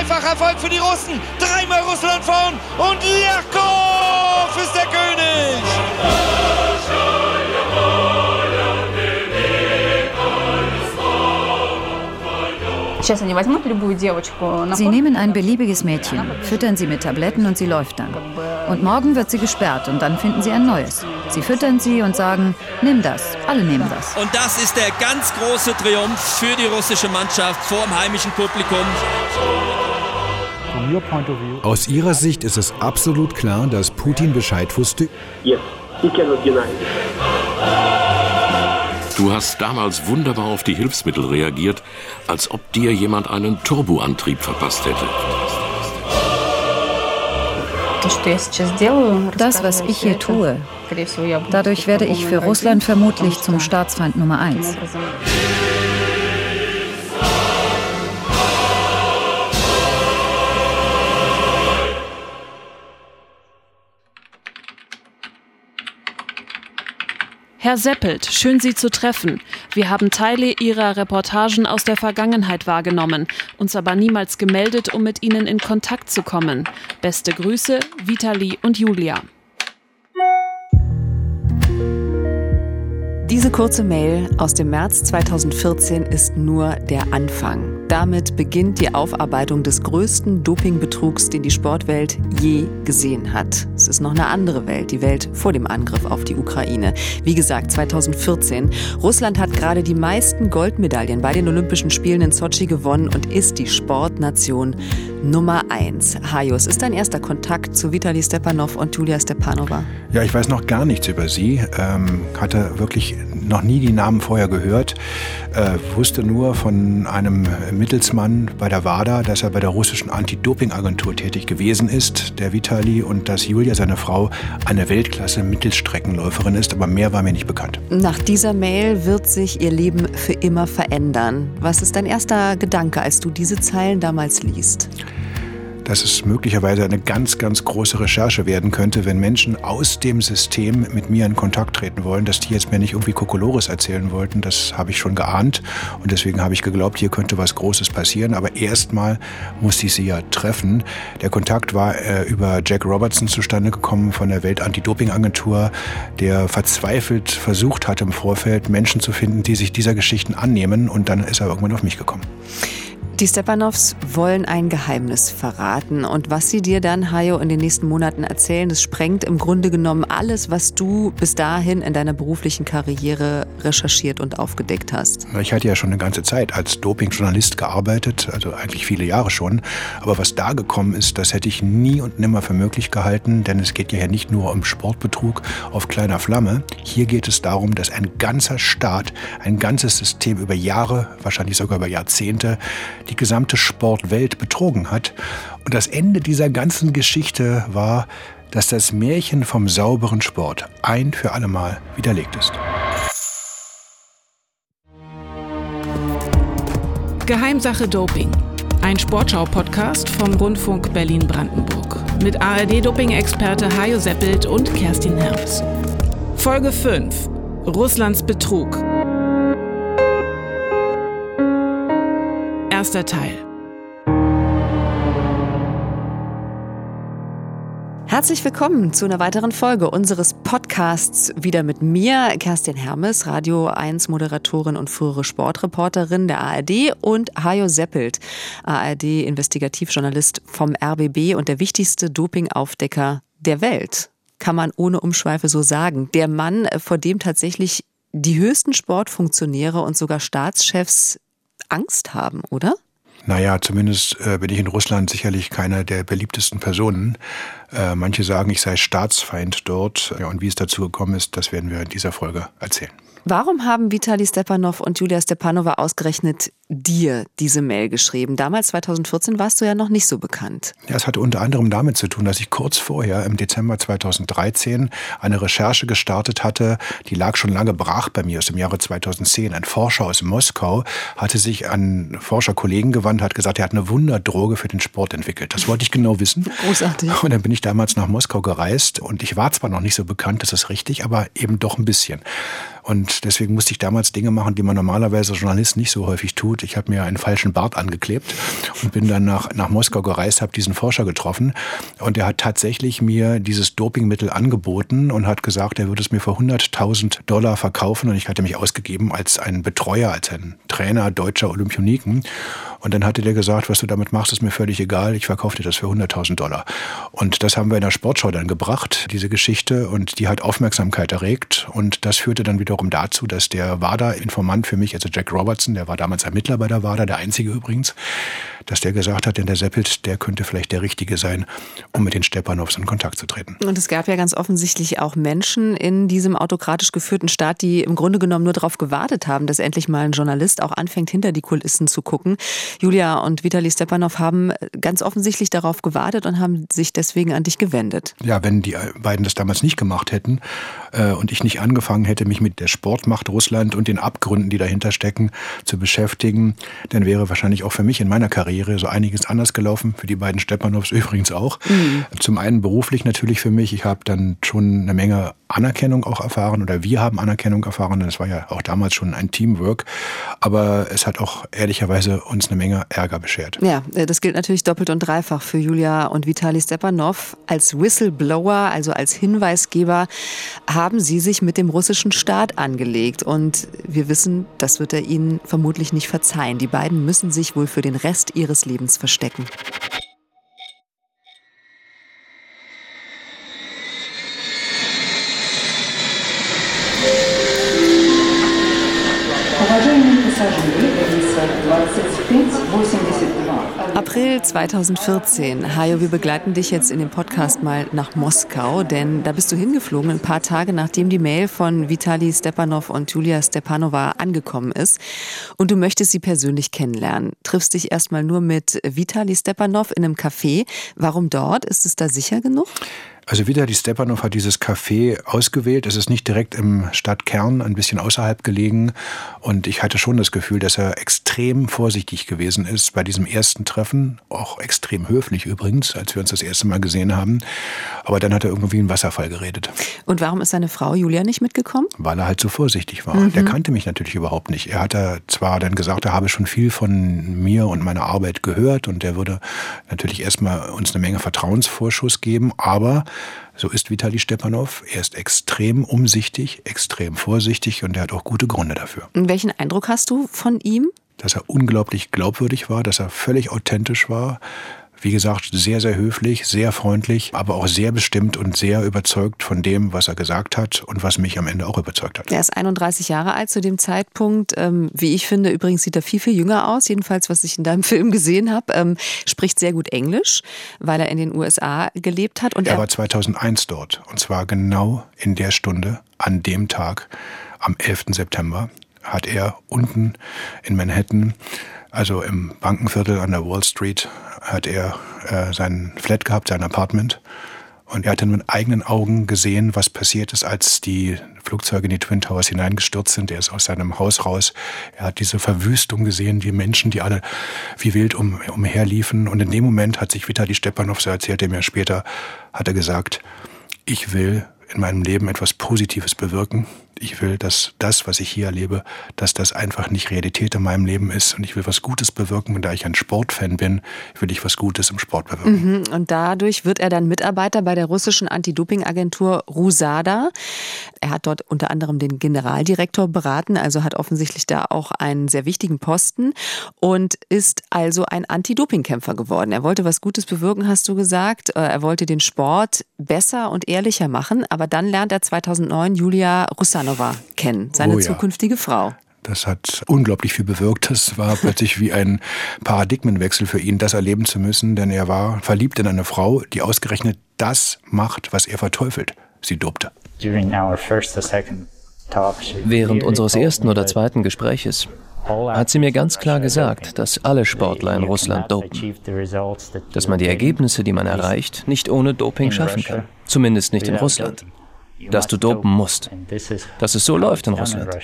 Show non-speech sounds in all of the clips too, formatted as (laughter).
Dreifacher Erfolg für die Russen. Dreimal Russland vorn und Jakov ist der König. Sie nehmen ein beliebiges Mädchen, füttern sie mit Tabletten und sie läuft dann. Und morgen wird sie gesperrt und dann finden sie ein neues. Sie füttern sie und sagen, nimm das. Alle nehmen das. Und das ist der ganz große Triumph für die russische Mannschaft vor dem heimischen Publikum. Aus Ihrer Sicht ist es absolut klar, dass Putin Bescheid wusste. Du hast damals wunderbar auf die Hilfsmittel reagiert, als ob dir jemand einen Turboantrieb verpasst hätte. Das, was ich hier tue, dadurch werde ich für Russland vermutlich zum Staatsfeind Nummer eins. Herr Seppelt, schön Sie zu treffen. Wir haben Teile Ihrer Reportagen aus der Vergangenheit wahrgenommen, uns aber niemals gemeldet, um mit Ihnen in Kontakt zu kommen. Beste Grüße, Vitali und Julia. Diese kurze Mail aus dem März 2014 ist nur der Anfang. Damit beginnt die Aufarbeitung des größten Dopingbetrugs, den die Sportwelt je gesehen hat. Es ist noch eine andere Welt, die Welt vor dem Angriff auf die Ukraine. Wie gesagt, 2014. Russland hat gerade die meisten Goldmedaillen bei den Olympischen Spielen in Sochi gewonnen und ist die Sportnation Nummer eins. Hajos, ist dein erster Kontakt zu Vitali Stepanov und Julia Stepanova? Ja, ich weiß noch gar nichts über sie. Ähm, hatte wirklich noch nie die Namen vorher gehört. Äh, wusste nur von einem Mittelsmann bei der WADA, dass er bei der russischen Anti-Doping-Agentur tätig gewesen ist, der Vitali, und dass Julia, seine Frau, eine Weltklasse-Mittelstreckenläuferin ist, aber mehr war mir nicht bekannt. Nach dieser Mail wird sich ihr Leben für immer verändern. Was ist dein erster Gedanke, als du diese Zeilen damals liest? Dass es möglicherweise eine ganz, ganz große Recherche werden könnte, wenn Menschen aus dem System mit mir in Kontakt treten wollen, dass die jetzt mir nicht irgendwie Kokolores erzählen wollten. Das habe ich schon geahnt und deswegen habe ich geglaubt, hier könnte was Großes passieren. Aber erstmal musste ich sie ja treffen. Der Kontakt war äh, über Jack Robertson zustande gekommen von der Welt-Anti-Doping-Agentur, der verzweifelt versucht hat im Vorfeld Menschen zu finden, die sich dieser Geschichten annehmen und dann ist er irgendwann auf mich gekommen. Die Stepanovs wollen ein Geheimnis verraten. Und was sie dir dann, Hajo, in den nächsten Monaten erzählen, das sprengt im Grunde genommen alles, was du bis dahin in deiner beruflichen Karriere recherchiert und aufgedeckt hast. Ich hatte ja schon eine ganze Zeit als Dopingjournalist gearbeitet, also eigentlich viele Jahre schon. Aber was da gekommen ist, das hätte ich nie und nimmer für möglich gehalten, denn es geht ja hier nicht nur um Sportbetrug auf kleiner Flamme. Hier geht es darum, dass ein ganzer Staat, ein ganzes System über Jahre, wahrscheinlich sogar über Jahrzehnte, die gesamte Sportwelt betrogen hat. Und das Ende dieser ganzen Geschichte war, dass das Märchen vom sauberen Sport ein für allemal widerlegt ist. Geheimsache Doping. Ein Sportschau-Podcast vom Rundfunk Berlin-Brandenburg. Mit ARD-Doping-Experte Hajo Seppelt und Kerstin Herms. Folge 5. Russlands Betrug. Erster Teil. Herzlich willkommen zu einer weiteren Folge unseres Podcasts. Wieder mit mir, Kerstin Hermes, Radio 1 Moderatorin und frühere Sportreporterin der ARD und Hajo Seppelt, ARD Investigativjournalist vom RBB und der wichtigste Dopingaufdecker der Welt. Kann man ohne Umschweife so sagen. Der Mann, vor dem tatsächlich die höchsten Sportfunktionäre und sogar Staatschefs Angst haben, oder? Naja, zumindest äh, bin ich in Russland sicherlich keiner der beliebtesten Personen. Äh, manche sagen, ich sei Staatsfeind dort. Ja, und wie es dazu gekommen ist, das werden wir in dieser Folge erzählen. Warum haben Vitali Stepanov und Julia Stepanova ausgerechnet dir diese Mail geschrieben? Damals, 2014, warst du ja noch nicht so bekannt. Ja, es hatte unter anderem damit zu tun, dass ich kurz vorher, im Dezember 2013, eine Recherche gestartet hatte, die lag schon lange brach bei mir aus dem Jahre 2010. Ein Forscher aus Moskau hatte sich an Forscherkollegen gewandt, hat gesagt, er hat eine Wunderdroge für den Sport entwickelt. Das wollte ich genau wissen. Großartig. Und dann bin ich damals nach Moskau gereist und ich war zwar noch nicht so bekannt, das ist richtig, aber eben doch ein bisschen. Und deswegen musste ich damals Dinge machen, die man normalerweise als Journalist nicht so häufig tut. Ich habe mir einen falschen Bart angeklebt und bin dann nach, nach Moskau gereist, habe diesen Forscher getroffen und der hat tatsächlich mir dieses Dopingmittel angeboten und hat gesagt, er würde es mir für 100.000 Dollar verkaufen und ich hatte mich ausgegeben als ein Betreuer, als ein Trainer deutscher Olympioniken. Und dann hatte der gesagt, was du damit machst, ist mir völlig egal, ich verkaufe dir das für 100.000 Dollar. Und das haben wir in der Sportschau dann gebracht, diese Geschichte, und die hat Aufmerksamkeit erregt. Und das führte dann wiederum dazu, dass der WADA-Informant für mich, also Jack Robertson, der war damals Ermittler bei der WADA, der einzige übrigens, dass der gesagt hat, denn der Seppelt, der könnte vielleicht der Richtige sein, um mit den Stepanows in Kontakt zu treten. Und es gab ja ganz offensichtlich auch Menschen in diesem autokratisch geführten Staat, die im Grunde genommen nur darauf gewartet haben, dass endlich mal ein Journalist auch anfängt, hinter die Kulissen zu gucken. Julia und Vitali Stepanov haben ganz offensichtlich darauf gewartet und haben sich deswegen an dich gewendet. Ja, wenn die beiden das damals nicht gemacht hätten äh, und ich nicht angefangen hätte, mich mit der Sportmacht Russland und den Abgründen, die dahinter stecken, zu beschäftigen, dann wäre wahrscheinlich auch für mich in meiner Karriere so einiges anders gelaufen. Für die beiden Stepanows (laughs) übrigens auch. Mhm. Zum einen beruflich natürlich für mich. Ich habe dann schon eine Menge Anerkennung auch erfahren oder wir haben Anerkennung erfahren. Das war ja auch damals schon ein Teamwork. Aber es hat auch ehrlicherweise uns eine Menge Ärger beschert. Ja, äh, das gilt natürlich doppelt und dreifach für Julia und Vitali Stepanov. Als Whistleblower, also als Hinweisgeber, haben sie sich mit dem russischen Staat angelegt. Und wir wissen, das wird er ihnen vermutlich nicht verzeihen. Die beiden müssen sich wohl für den Rest ihres Lebens verstecken. April 2014. Hajo, wir begleiten dich jetzt in dem Podcast mal nach Moskau, denn da bist du hingeflogen, ein paar Tage nachdem die Mail von Vitali Stepanov und Julia Stepanova angekommen ist. Und du möchtest sie persönlich kennenlernen. Triffst dich erstmal nur mit Vitali Stepanov in einem Café. Warum dort? Ist es da sicher genug? Also wieder die Stepanov hat dieses Café ausgewählt. Es ist nicht direkt im Stadtkern, ein bisschen außerhalb gelegen. Und ich hatte schon das Gefühl, dass er extrem vorsichtig gewesen ist bei diesem ersten Treffen. Auch extrem höflich übrigens, als wir uns das erste Mal gesehen haben. Aber dann hat er irgendwie einen Wasserfall geredet. Und warum ist seine Frau Julia nicht mitgekommen? Weil er halt so vorsichtig war. Mhm. Der kannte mich natürlich überhaupt nicht. Er hat zwar dann gesagt, er habe schon viel von mir und meiner Arbeit gehört und er würde natürlich erstmal uns eine Menge Vertrauensvorschuss geben, aber so ist Vitali Stepanov. Er ist extrem umsichtig, extrem vorsichtig und er hat auch gute Gründe dafür. Welchen Eindruck hast du von ihm? Dass er unglaublich glaubwürdig war, dass er völlig authentisch war, wie gesagt, sehr, sehr höflich, sehr freundlich, aber auch sehr bestimmt und sehr überzeugt von dem, was er gesagt hat und was mich am Ende auch überzeugt hat. Er ist 31 Jahre alt zu dem Zeitpunkt. Ähm, wie ich finde, übrigens sieht er viel, viel jünger aus, jedenfalls was ich in deinem (laughs) Film gesehen habe. Ähm, spricht sehr gut Englisch, weil er in den USA gelebt hat. Und er, er war 2001 dort und zwar genau in der Stunde, an dem Tag, am 11. September, hat er unten in Manhattan also im Bankenviertel an der Wall Street hat er äh, sein Flat gehabt, sein Apartment. Und er hat dann mit eigenen Augen gesehen, was passiert ist, als die Flugzeuge in die Twin Towers hineingestürzt sind. Er ist aus seinem Haus raus. Er hat diese Verwüstung gesehen, die Menschen, die alle wie wild um, umherliefen. Und in dem Moment hat sich Vitali Stepanov, so erzählt er mir später, hat er gesagt, ich will in meinem Leben etwas Positives bewirken. Ich will, dass das, was ich hier erlebe, dass das einfach nicht Realität in meinem Leben ist. Und ich will was Gutes bewirken. Und da ich ein Sportfan bin, will ich was Gutes im Sport bewirken. Mhm. Und dadurch wird er dann Mitarbeiter bei der russischen Anti-Doping-Agentur Rusada. Er hat dort unter anderem den Generaldirektor beraten, also hat offensichtlich da auch einen sehr wichtigen Posten und ist also ein Anti-Doping-Kämpfer geworden. Er wollte was Gutes bewirken, hast du gesagt. Äh, er wollte den Sport besser und ehrlicher machen. Aber dann lernt er 2009 Julia Russanov Ivanova kennen, seine oh ja. zukünftige Frau. Das hat unglaublich viel bewirkt. Das war plötzlich wie ein Paradigmenwechsel für ihn, das erleben zu müssen, denn er war verliebt in eine Frau, die ausgerechnet das macht, was er verteufelt. Sie dopte. Während unseres ersten oder zweiten Gespräches hat sie mir ganz klar gesagt, dass alle Sportler in Russland dopen. Dass man die Ergebnisse, die man erreicht, nicht ohne Doping schaffen kann. Zumindest nicht in Russland dass du dopen musst. Dass es so läuft in Russland.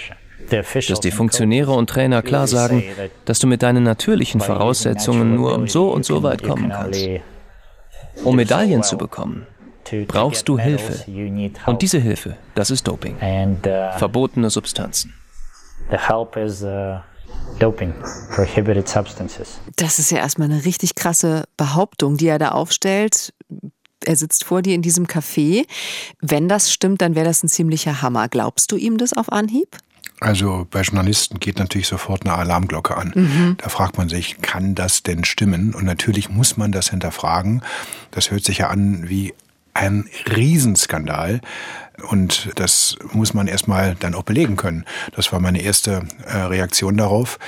Dass die Funktionäre und Trainer klar sagen, dass du mit deinen natürlichen Voraussetzungen nur so und so weit kommen kannst. Um Medaillen zu bekommen, brauchst du Hilfe. Und diese Hilfe, das ist Doping. uh, Verbotene Substanzen. The help is uh, doping, prohibited substances. Das ist ja erstmal eine richtig krasse Behauptung, die er da aufstellt. Er sitzt vor dir in diesem Café. Wenn das stimmt, dann wäre das ein ziemlicher Hammer. Glaubst du ihm das auf Anhieb? Also bei Journalisten geht natürlich sofort eine Alarmglocke an. Da fragt man sich, kann das denn stimmen? Und natürlich muss man das hinterfragen. Das hört sich ja an wie ein Riesenskandal. Und das muss man erstmal dann auch belegen können. Das war meine erste äh, Reaktion darauf.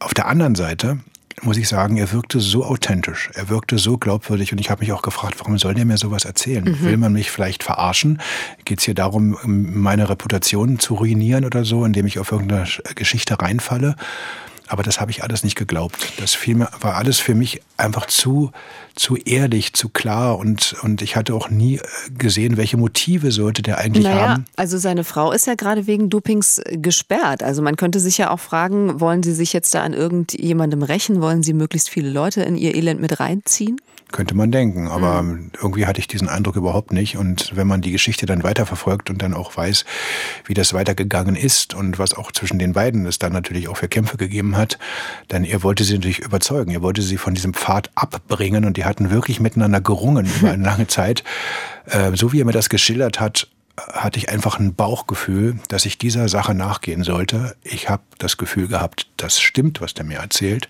Auf der anderen Seite muss ich sagen, er wirkte so authentisch, er wirkte so glaubwürdig und ich habe mich auch gefragt, warum soll der mir sowas erzählen? Mhm. Will man mich vielleicht verarschen? Geht es hier darum, meine Reputation zu ruinieren oder so, indem ich auf irgendeine Geschichte reinfalle? Aber das habe ich alles nicht geglaubt. Das mir, war alles für mich einfach zu, zu ehrlich, zu klar und, und ich hatte auch nie äh, gesehen, welche Motive sollte der eigentlich naja, haben. also seine Frau ist ja gerade wegen Dopings äh, gesperrt. Also man könnte sich ja auch fragen, wollen Sie sich jetzt da an irgendjemandem rächen? Wollen Sie möglichst viele Leute in Ihr Elend mit reinziehen? Könnte man denken, aber irgendwie hatte ich diesen Eindruck überhaupt nicht. Und wenn man die Geschichte dann weiterverfolgt und dann auch weiß, wie das weitergegangen ist und was auch zwischen den beiden es dann natürlich auch für Kämpfe gegeben hat, dann er wollte sie natürlich überzeugen. Er wollte sie von diesem Pfad abbringen und die hatten wirklich miteinander gerungen über eine (laughs) lange Zeit. Äh, so wie er mir das geschildert hat, hatte ich einfach ein Bauchgefühl, dass ich dieser Sache nachgehen sollte. Ich habe das Gefühl gehabt, das stimmt, was der mir erzählt.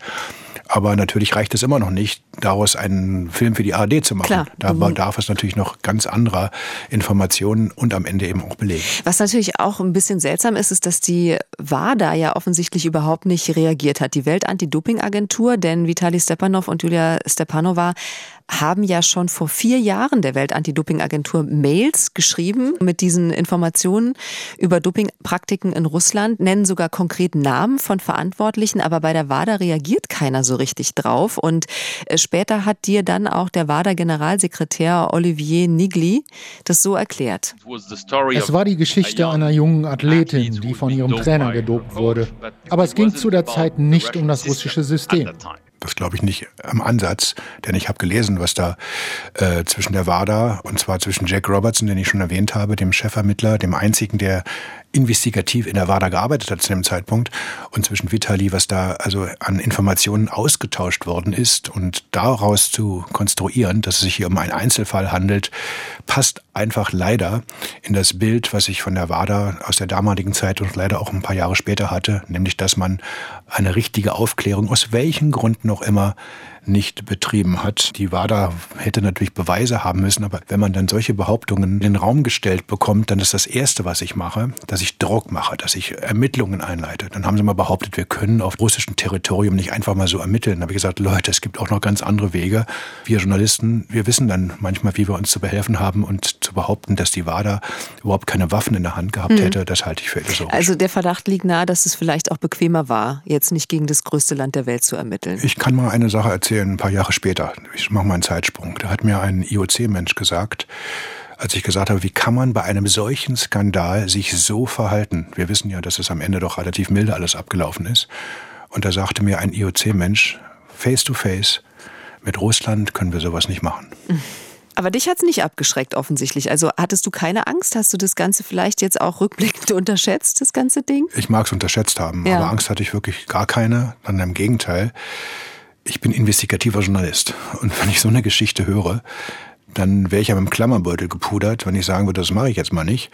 Aber natürlich reicht es immer noch nicht, daraus einen Film für die ARD zu machen. Klar. Da Mhm. bedarf es natürlich noch ganz anderer Informationen und am Ende eben auch Belegen. Was natürlich auch ein bisschen seltsam ist, ist, dass die WADA ja offensichtlich überhaupt nicht reagiert hat. Die Weltanti-Doping-Agentur, denn Vitali Stepanov und Julia Stepanova haben ja schon vor vier Jahren der Weltanti-Doping-Agentur Mails geschrieben mit diesen Informationen über Dopingpraktiken in Russland, nennen sogar konkret Namen von Verantwortlichen, aber bei der WADA reagiert keiner so richtig drauf. Und äh, später hat dir dann auch der WADA-Generalsekretär Olivier Nigli das so erklärt. Es war die Geschichte einer jungen Athletin, die von ihrem Trainer gedopt wurde. Aber es ging zu der Zeit nicht um das russische System. Das glaube ich nicht am Ansatz, denn ich habe gelesen, was da äh, zwischen der WADA und zwar zwischen Jack Robertson, den ich schon erwähnt habe, dem Chefermittler, dem einzigen, der investigativ in der WADA gearbeitet hat zu dem Zeitpunkt. Und zwischen Vitali, was da also an Informationen ausgetauscht worden ist und daraus zu konstruieren, dass es sich hier um einen Einzelfall handelt, passt einfach leider in das Bild, was ich von der WADA aus der damaligen Zeit und leider auch ein paar Jahre später hatte, nämlich dass man eine richtige Aufklärung aus welchen Gründen auch immer nicht betrieben hat. Die WADA hätte natürlich Beweise haben müssen, aber wenn man dann solche Behauptungen in den Raum gestellt bekommt, dann ist das Erste, was ich mache, dass ich Druck mache, dass ich Ermittlungen einleite. Dann haben sie mal behauptet, wir können auf russischem Territorium nicht einfach mal so ermitteln. Da habe ich gesagt, Leute, es gibt auch noch ganz andere Wege. Wir Journalisten, wir wissen dann manchmal, wie wir uns zu behelfen haben und zu behaupten, dass die WADA überhaupt keine Waffen in der Hand gehabt Hm. hätte, das halte ich für illusorisch. Also der Verdacht liegt nahe, dass es vielleicht auch bequemer war, jetzt nicht gegen das größte Land der Welt zu ermitteln. Ich kann mal eine Sache erzählen, ein paar Jahre später. Ich mache mal einen Zeitsprung. Da hat mir ein IOC-Mensch gesagt, als ich gesagt habe, wie kann man bei einem solchen Skandal sich so verhalten? Wir wissen ja, dass es am Ende doch relativ milde alles abgelaufen ist. Und da sagte mir ein IOC-Mensch, face to face, mit Russland können wir sowas nicht machen. Aber dich hat's nicht abgeschreckt offensichtlich. Also hattest du keine Angst? Hast du das Ganze vielleicht jetzt auch rückblickend (laughs) unterschätzt, das ganze Ding? Ich mag es unterschätzt haben, Ja. aber Angst hatte ich wirklich gar keine. Dann im Gegenteil. Ich bin investigativer Journalist. Und wenn ich so eine Geschichte höre, dann wäre ich ja mit dem Klammerbeutel gepudert, wenn ich sagen würde, das mache ich jetzt mal nicht.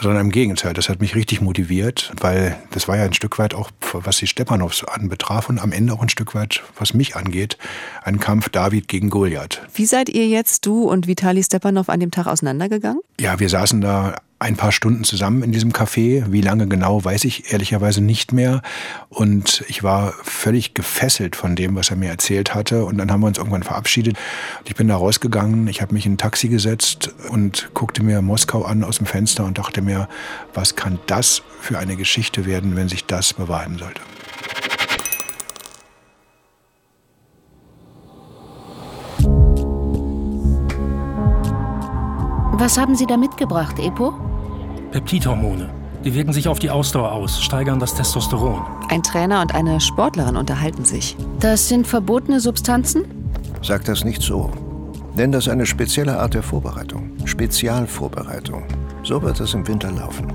Sondern im Gegenteil, das hat mich richtig motiviert, weil das war ja ein Stück weit auch, was die Stepanows anbetraf und am Ende auch ein Stück weit, was mich angeht, ein Kampf David gegen Goliath. Wie seid ihr jetzt, du und Vitali Stepanov, an dem Tag auseinandergegangen? Ja, wir saßen da ein paar Stunden zusammen in diesem Café. Wie lange genau, weiß ich ehrlicherweise nicht mehr. Und ich war völlig gefesselt von dem, was er mir erzählt hatte. Und dann haben wir uns irgendwann verabschiedet. Ich bin da rausgegangen, ich habe mich in ein Taxi gesetzt und guckte mir Moskau an aus dem Fenster und dachte mir, was kann das für eine Geschichte werden, wenn sich das bewahrheiten sollte. Was haben Sie da mitgebracht, Epo? Peptidhormone. Die wirken sich auf die Ausdauer aus, steigern das Testosteron. Ein Trainer und eine Sportlerin unterhalten sich. Das sind verbotene Substanzen? Sag das nicht so. Nenn das eine spezielle Art der Vorbereitung. Spezialvorbereitung. So wird es im Winter laufen.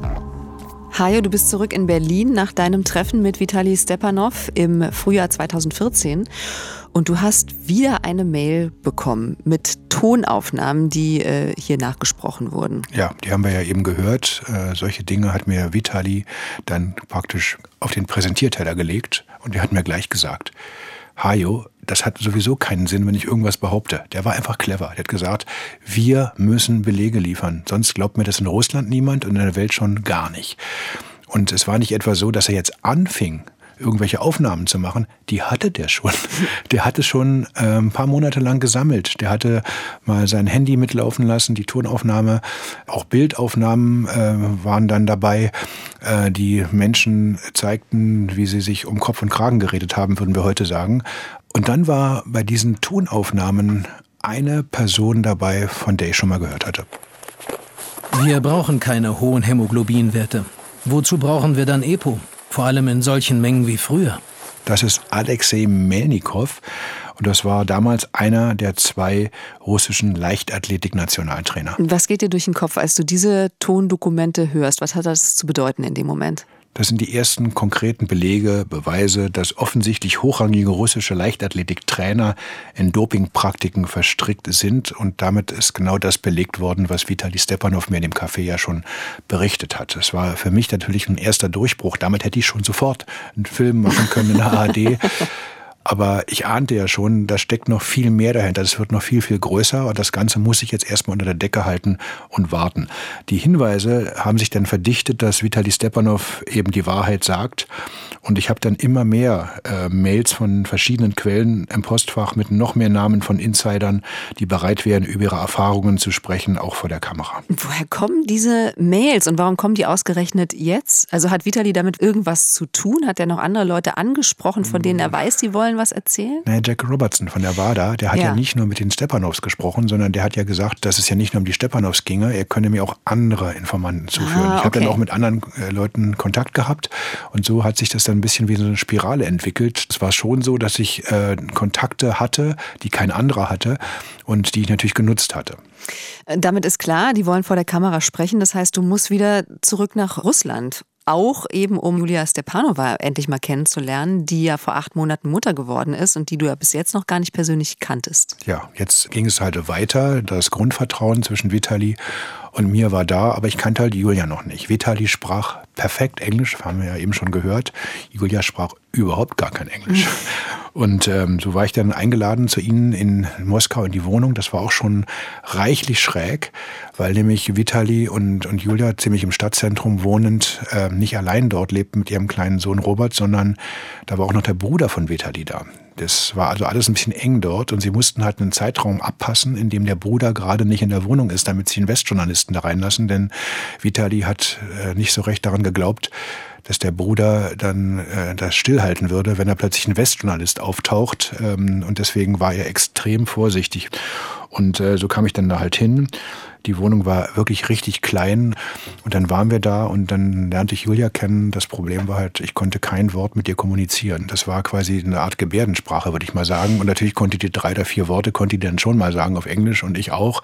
Hajo, du bist zurück in Berlin nach deinem Treffen mit Vitali Stepanov im Frühjahr 2014 und du hast wieder eine Mail bekommen mit Tonaufnahmen, die äh, hier nachgesprochen wurden. Ja, die haben wir ja eben gehört. Äh, solche Dinge hat mir Vitali dann praktisch auf den Präsentierteller gelegt und er hat mir gleich gesagt, Hajo, das hat sowieso keinen Sinn, wenn ich irgendwas behaupte. Der war einfach clever. Der hat gesagt, wir müssen Belege liefern. Sonst glaubt mir das in Russland niemand und in der Welt schon gar nicht. Und es war nicht etwa so, dass er jetzt anfing, irgendwelche Aufnahmen zu machen, die hatte der schon. (laughs) Der hatte schon äh, ein paar Monate lang gesammelt. Der hatte mal sein Handy mitlaufen lassen, die Tonaufnahme, auch Bildaufnahmen äh, waren dann dabei. Äh, die Menschen zeigten, wie sie sich um Kopf und Kragen geredet haben, würden wir heute sagen. Und dann war bei diesen Tonaufnahmen eine Person dabei, von der ich schon mal gehört hatte. Wir brauchen keine hohen Hämoglobinwerte. Wozu brauchen wir dann EPO? Vor allem in solchen Mengen wie früher. Das ist Alexei Melnikov. Und das war damals einer der zwei russischen Leichtathletik-Nationaltrainer. Was geht dir durch den Kopf, als du diese Tondokumente hörst? Was hat das zu bedeuten in dem Moment? Das sind die ersten konkreten Belege, Beweise, dass offensichtlich hochrangige russische Leichtathletiktrainer in Dopingpraktiken verstrickt sind. Und damit ist genau das belegt worden, was Vitali Stepanov mir in dem Café ja schon berichtet hat. Es war für mich natürlich ein erster Durchbruch. Damit hätte ich schon sofort einen Film machen können in der ARD. (laughs) Aber ich ahnte ja schon, da steckt noch viel mehr dahinter. Das wird noch viel, viel größer und das Ganze muss ich jetzt erstmal unter der Decke halten und warten. Die Hinweise haben sich dann verdichtet, dass Vitali Stepanov eben die Wahrheit sagt. Und ich habe dann immer mehr äh, Mails von verschiedenen Quellen im Postfach mit noch mehr Namen von Insidern, die bereit wären, über ihre Erfahrungen zu sprechen, auch vor der Kamera. Woher kommen diese Mails und warum kommen die ausgerechnet jetzt? Also hat Vitali damit irgendwas zu tun? Hat er noch andere Leute angesprochen, von denen er weiß, die wollen was erzählen? Naja, Jack Robertson von der WADA, der hat ja. ja nicht nur mit den Stepanovs gesprochen, sondern der hat ja gesagt, dass es ja nicht nur um die Stepanovs ginge, er könne mir auch andere Informanten zuführen. Ah, ich habe dann auch mit anderen äh, Leuten Kontakt gehabt und so hat sich das dann ein bisschen wie so eine Spirale entwickelt. Es war schon so, dass ich äh, Kontakte hatte, die kein anderer hatte und die ich natürlich genutzt hatte. Damit ist klar, die wollen vor der Kamera sprechen. Das heißt, du musst wieder zurück nach Russland auch eben um Julia Stepanova endlich mal kennenzulernen, die ja vor acht Monaten Mutter geworden ist und die du ja bis jetzt noch gar nicht persönlich kanntest. Ja, jetzt ging es halt weiter. Das Grundvertrauen zwischen Vitali und mir war da, aber ich kannte halt Julia noch nicht. Vitali sprach perfekt Englisch, haben wir ja eben schon gehört. Julia sprach überhaupt gar kein Englisch. Und ähm, so war ich dann eingeladen zu ihnen in Moskau in die Wohnung. Das war auch schon reichlich schräg, weil nämlich Vitali und, und Julia ziemlich im Stadtzentrum wohnend äh, nicht allein dort lebten mit ihrem kleinen Sohn Robert, sondern da war auch noch der Bruder von Vitali da. Das war also alles ein bisschen eng dort und sie mussten halt einen Zeitraum abpassen, in dem der Bruder gerade nicht in der Wohnung ist, damit sie einen Westjournalisten da reinlassen, denn Vitali hat äh, nicht so recht daran geglaubt, dass der Bruder dann äh, das stillhalten würde, wenn er plötzlich ein Westjournalist auftaucht. Ähm, und deswegen war er extrem vorsichtig. Und äh, so kam ich dann da halt hin. Die Wohnung war wirklich richtig klein und dann waren wir da und dann lernte ich Julia kennen. Das Problem war halt, ich konnte kein Wort mit ihr kommunizieren. Das war quasi eine Art Gebärdensprache, würde ich mal sagen. Und natürlich konnte die drei oder vier Worte, konnte die dann schon mal sagen auf Englisch und ich auch.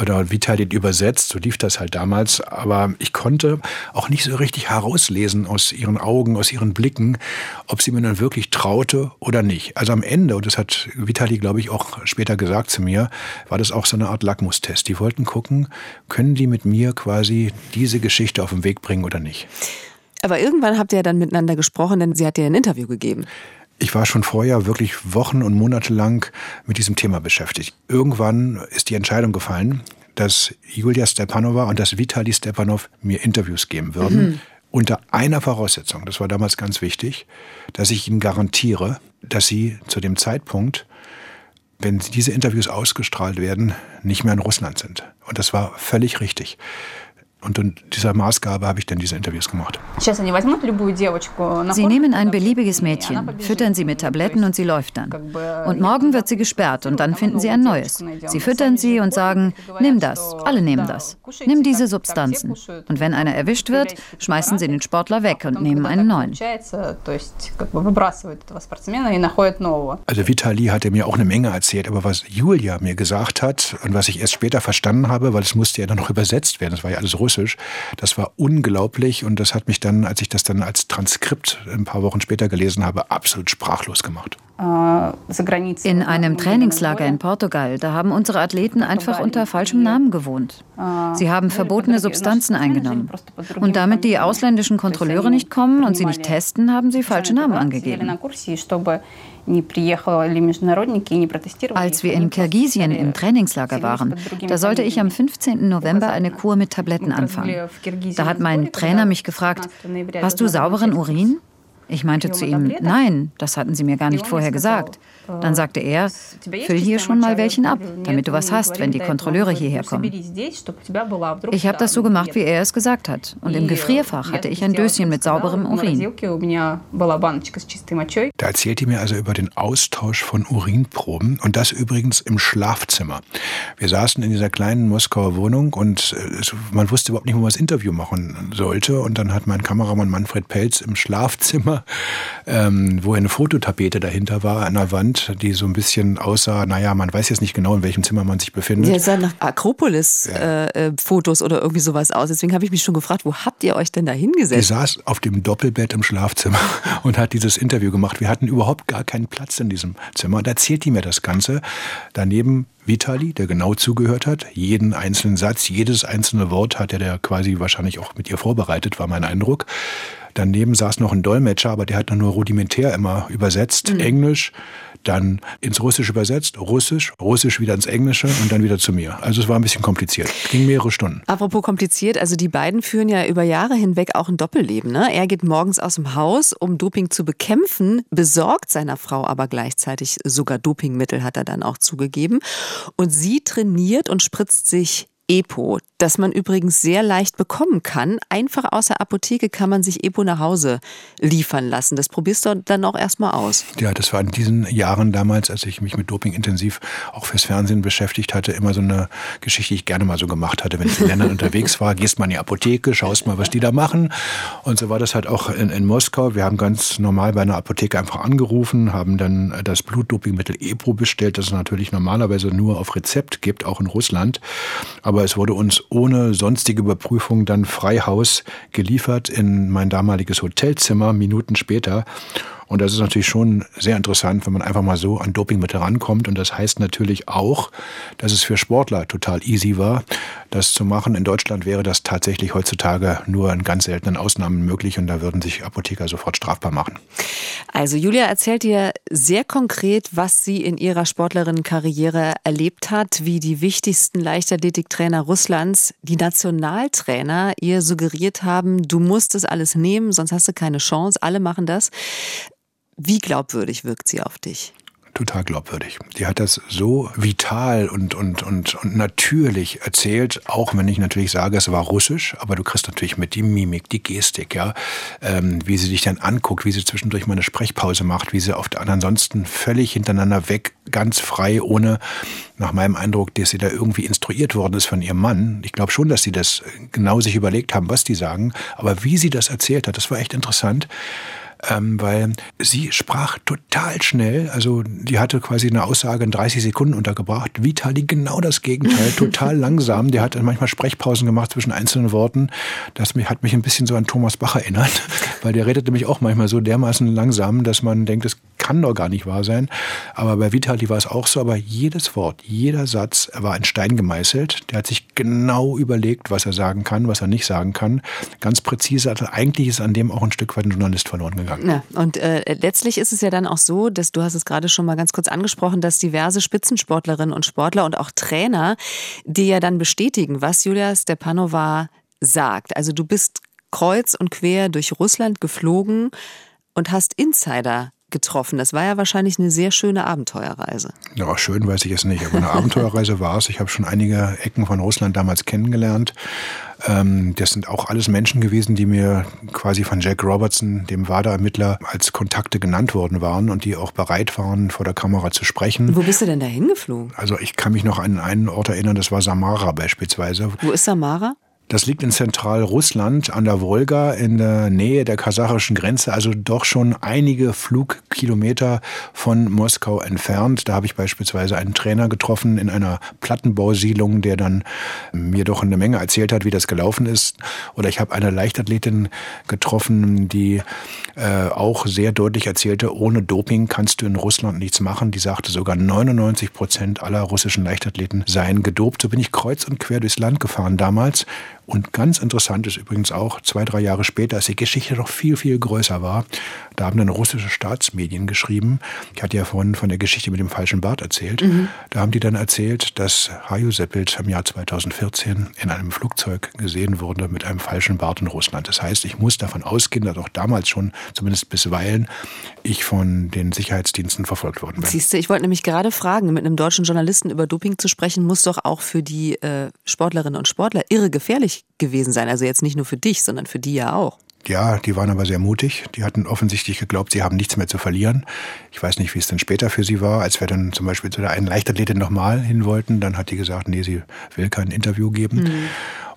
Oder Vitali übersetzt, so lief das halt damals. Aber ich konnte auch nicht so richtig herauslesen aus ihren Augen, aus ihren Blicken, ob sie mir dann wirklich traute oder nicht. Also am Ende, und das hat Vitali, glaube ich, auch später gesagt zu mir, war das auch so eine Art Lackmustest. Die wollten gucken, können die mit mir quasi diese Geschichte auf den Weg bringen oder nicht. Aber irgendwann habt ihr ja dann miteinander gesprochen, denn sie hat dir ein Interview gegeben. Ich war schon vorher wirklich Wochen und Monate lang mit diesem Thema beschäftigt. Irgendwann ist die Entscheidung gefallen, dass Julia Stepanova und dass Vitali Stepanov mir Interviews geben würden. Mhm. Unter einer Voraussetzung, das war damals ganz wichtig, dass ich ihnen garantiere, dass sie zu dem Zeitpunkt wenn diese Interviews ausgestrahlt werden, nicht mehr in Russland sind. Und das war völlig richtig. Und in dieser Maßgabe habe ich dann diese Interviews gemacht. Sie nehmen ein beliebiges Mädchen, füttern sie mit Tabletten und sie läuft dann. Und morgen wird sie gesperrt und dann finden sie ein neues. Sie füttern sie und sagen, nimm das, alle nehmen das. Nimm diese Substanzen. Und wenn einer erwischt wird, schmeißen sie den Sportler weg und nehmen einen neuen. Also Vitali hatte mir auch eine Menge erzählt, aber was Julia mir gesagt hat und was ich erst später verstanden habe, weil es musste ja dann noch übersetzt werden, das war ja alles russisch, das war unglaublich und das hat mich dann, als ich das dann als Transkript ein paar Wochen später gelesen habe, absolut sprachlos gemacht. In einem Trainingslager in Portugal, da haben unsere Athleten einfach unter falschem Namen gewohnt. Sie haben verbotene Substanzen eingenommen. Und damit die ausländischen Kontrolleure nicht kommen und sie nicht testen, haben sie falsche Namen angegeben. Als wir in Kirgisien im Trainingslager waren, da sollte ich am 15. November eine Kur mit Tabletten anfangen. Da hat mein Trainer mich gefragt, hast du sauberen Urin? Ich meinte zu ihm, nein, das hatten Sie mir gar nicht vorher gesagt. Dann sagte er, füll hier schon mal welchen ab, damit du was hast, wenn die Kontrolleure hierher kommen. Ich habe das so gemacht, wie er es gesagt hat. Und im Gefrierfach hatte ich ein Döschen mit sauberem Urin. Da erzählt die mir also über den Austausch von Urinproben und das übrigens im Schlafzimmer. Wir saßen in dieser kleinen Moskauer Wohnung und äh, man wusste überhaupt nicht, wo man das Interview machen sollte. Und dann hat mein Kameramann Manfred Pelz im Schlafzimmer, ähm, wo eine Fototapete dahinter war, an der Wand, Wand, die so ein bisschen aussah, naja, man weiß jetzt nicht genau, in welchem Zimmer man sich befindet. Ja, sah nach Akropolis-Fotos ja. äh, oder irgendwie sowas aus. Deswegen habe ich mich schon gefragt, wo habt ihr euch denn da hingesetzt? Die saß auf dem Doppelbett im Schlafzimmer (laughs) und hat dieses Interview gemacht. Wir hatten überhaupt gar keinen Platz in diesem Zimmer. Und erzählt die mir das Ganze. Daneben Vitali, der genau zugehört hat. Jeden einzelnen Satz, jedes einzelne Wort hat er der quasi wahrscheinlich auch mit ihr vorbereitet, war mein Eindruck. Daneben saß noch ein Dolmetscher, aber der hat nur rudimentär immer übersetzt. Mhm. Englisch, dann ins Russische übersetzt, Russisch, Russisch wieder ins Englische und dann wieder zu mir. Also es war ein bisschen kompliziert. Ging mehrere Stunden. Apropos kompliziert, also die beiden führen ja über Jahre hinweg auch ein Doppelleben. Ne? Er geht morgens aus dem Haus, um Doping zu bekämpfen, besorgt seiner Frau aber gleichzeitig sogar Dopingmittel, hat er dann auch zugegeben. Und sie trainiert und spritzt sich Epo, das man übrigens sehr leicht bekommen kann. Einfach aus der Apotheke kann man sich Epo nach Hause liefern lassen. Das probierst du dann auch erstmal aus. Ja, das war in diesen Jahren damals, als ich mich mit Doping intensiv auch fürs Fernsehen beschäftigt hatte, immer so eine Geschichte, die ich gerne mal so gemacht hatte. Wenn ich in Ländern (laughs) unterwegs war, gehst mal in die Apotheke, schaust mal, was die da machen. Und so war das halt auch in, in Moskau. Wir haben ganz normal bei einer Apotheke einfach angerufen, haben dann das Blutdopingmittel Epo bestellt, das es natürlich normalerweise nur auf Rezept gibt, auch in Russland. Aber es wurde uns ohne sonstige Überprüfung dann Freihaus geliefert in mein damaliges Hotelzimmer Minuten später. Und das ist natürlich schon sehr interessant, wenn man einfach mal so an Dopingmittel rankommt. Und das heißt natürlich auch, dass es für Sportler total easy war, das zu machen. In Deutschland wäre das tatsächlich heutzutage nur in ganz seltenen Ausnahmen möglich und da würden sich Apotheker sofort strafbar machen. Also Julia erzählt dir sehr konkret, was sie in ihrer Sportlerinnenkarriere erlebt hat, wie die wichtigsten Leichtathletiktrainer Russlands, die Nationaltrainer ihr suggeriert haben, du musst das alles nehmen, sonst hast du keine Chance. Alle machen das. Wie glaubwürdig wirkt sie auf dich? total glaubwürdig. Die hat das so vital und, und, und, und natürlich erzählt, auch wenn ich natürlich sage, es war russisch, aber du kriegst natürlich mit die Mimik, die Gestik, ja, ähm, wie sie dich dann anguckt, wie sie zwischendurch mal eine Sprechpause macht, wie sie auf der ansonsten völlig hintereinander weg, ganz frei, ohne nach meinem Eindruck, dass sie da irgendwie instruiert worden ist von ihrem Mann. Ich glaube schon, dass sie das genau sich überlegt haben, was die sagen, aber wie sie das erzählt hat, das war echt interessant ähm, weil sie sprach total schnell. Also die hatte quasi eine Aussage in 30 Sekunden untergebracht. Vitali genau das Gegenteil, (laughs) total langsam. Der hat manchmal Sprechpausen gemacht zwischen einzelnen Worten. Das hat mich ein bisschen so an Thomas Bach erinnert, (laughs) weil der redet nämlich auch manchmal so dermaßen langsam, dass man denkt, es kann doch gar nicht wahr sein. Aber bei Vitali war es auch so. Aber jedes Wort, jeder Satz war in Stein gemeißelt. Der hat sich genau überlegt, was er sagen kann, was er nicht sagen kann. Ganz präzise. Also eigentlich ist an dem auch ein Stück weit ein Journalist verloren gegangen gegangen. Ja, und äh, letztlich ist es ja dann auch so, dass du hast es gerade schon mal ganz kurz angesprochen, dass diverse Spitzensportlerinnen und Sportler und auch Trainer, die ja dann bestätigen, was Julia Stepanova sagt. Also du bist kreuz und quer durch Russland geflogen und hast Insider getroffen. Das war ja wahrscheinlich eine sehr schöne Abenteuerreise. Ja, schön weiß ich es nicht, aber eine Abenteuerreise war es. Ich habe schon einige Ecken von Russland damals kennengelernt. Ähm, das sind auch alles Menschen gewesen, die mir quasi von Jack Robertson, dem WADA-Ermittler, als Kontakte genannt worden waren und die auch bereit waren, vor der Kamera zu sprechen. Wo bist du denn da hingeflogen? Also ich kann mich noch an einen Ort erinnern, das war Samara beispielsweise. Wo ist Samara? Das liegt in Zentralrussland an der Wolga in der Nähe der kasachischen Grenze, also doch schon einige Flugkilometer von Moskau entfernt. Da habe ich beispielsweise einen Trainer getroffen in einer Plattenbausiedlung, der dann mir doch eine Menge erzählt hat, wie das gelaufen ist. Oder ich habe eine Leichtathletin getroffen, die äh, auch sehr deutlich erzählte, ohne Doping kannst du in Russland nichts machen. Die sagte sogar 99 Prozent aller russischen Leichtathleten seien gedopt. So bin ich kreuz und quer durchs Land gefahren damals und ganz interessant ist übrigens auch, zwei, drei Jahre später, als die Geschichte noch viel, viel größer war, da haben dann russische Staatsmedien geschrieben, ich hatte ja vorhin von der Geschichte mit dem falschen Bart erzählt, mhm. da haben die dann erzählt, dass Haju Seppelt im Jahr 2014 in einem Flugzeug gesehen wurde mit einem falschen Bart in Russland. Das heißt, ich muss davon ausgehen, dass auch damals schon, zumindest bisweilen, ich von den Sicherheitsdiensten verfolgt worden bin. Siehst du, ich wollte nämlich gerade fragen, mit einem deutschen Journalisten über Doping zu sprechen, muss doch auch für die äh, Sportlerinnen und Sportler irre gefährlich gewesen sein. Also jetzt nicht nur für dich, sondern für die ja auch. Ja, die waren aber sehr mutig. Die hatten offensichtlich geglaubt, sie haben nichts mehr zu verlieren. Ich weiß nicht, wie es dann später für sie war. Als wir dann zum Beispiel zu der einen Leichtathletin nochmal hin wollten, dann hat die gesagt, nee, sie will kein Interview geben. Mhm.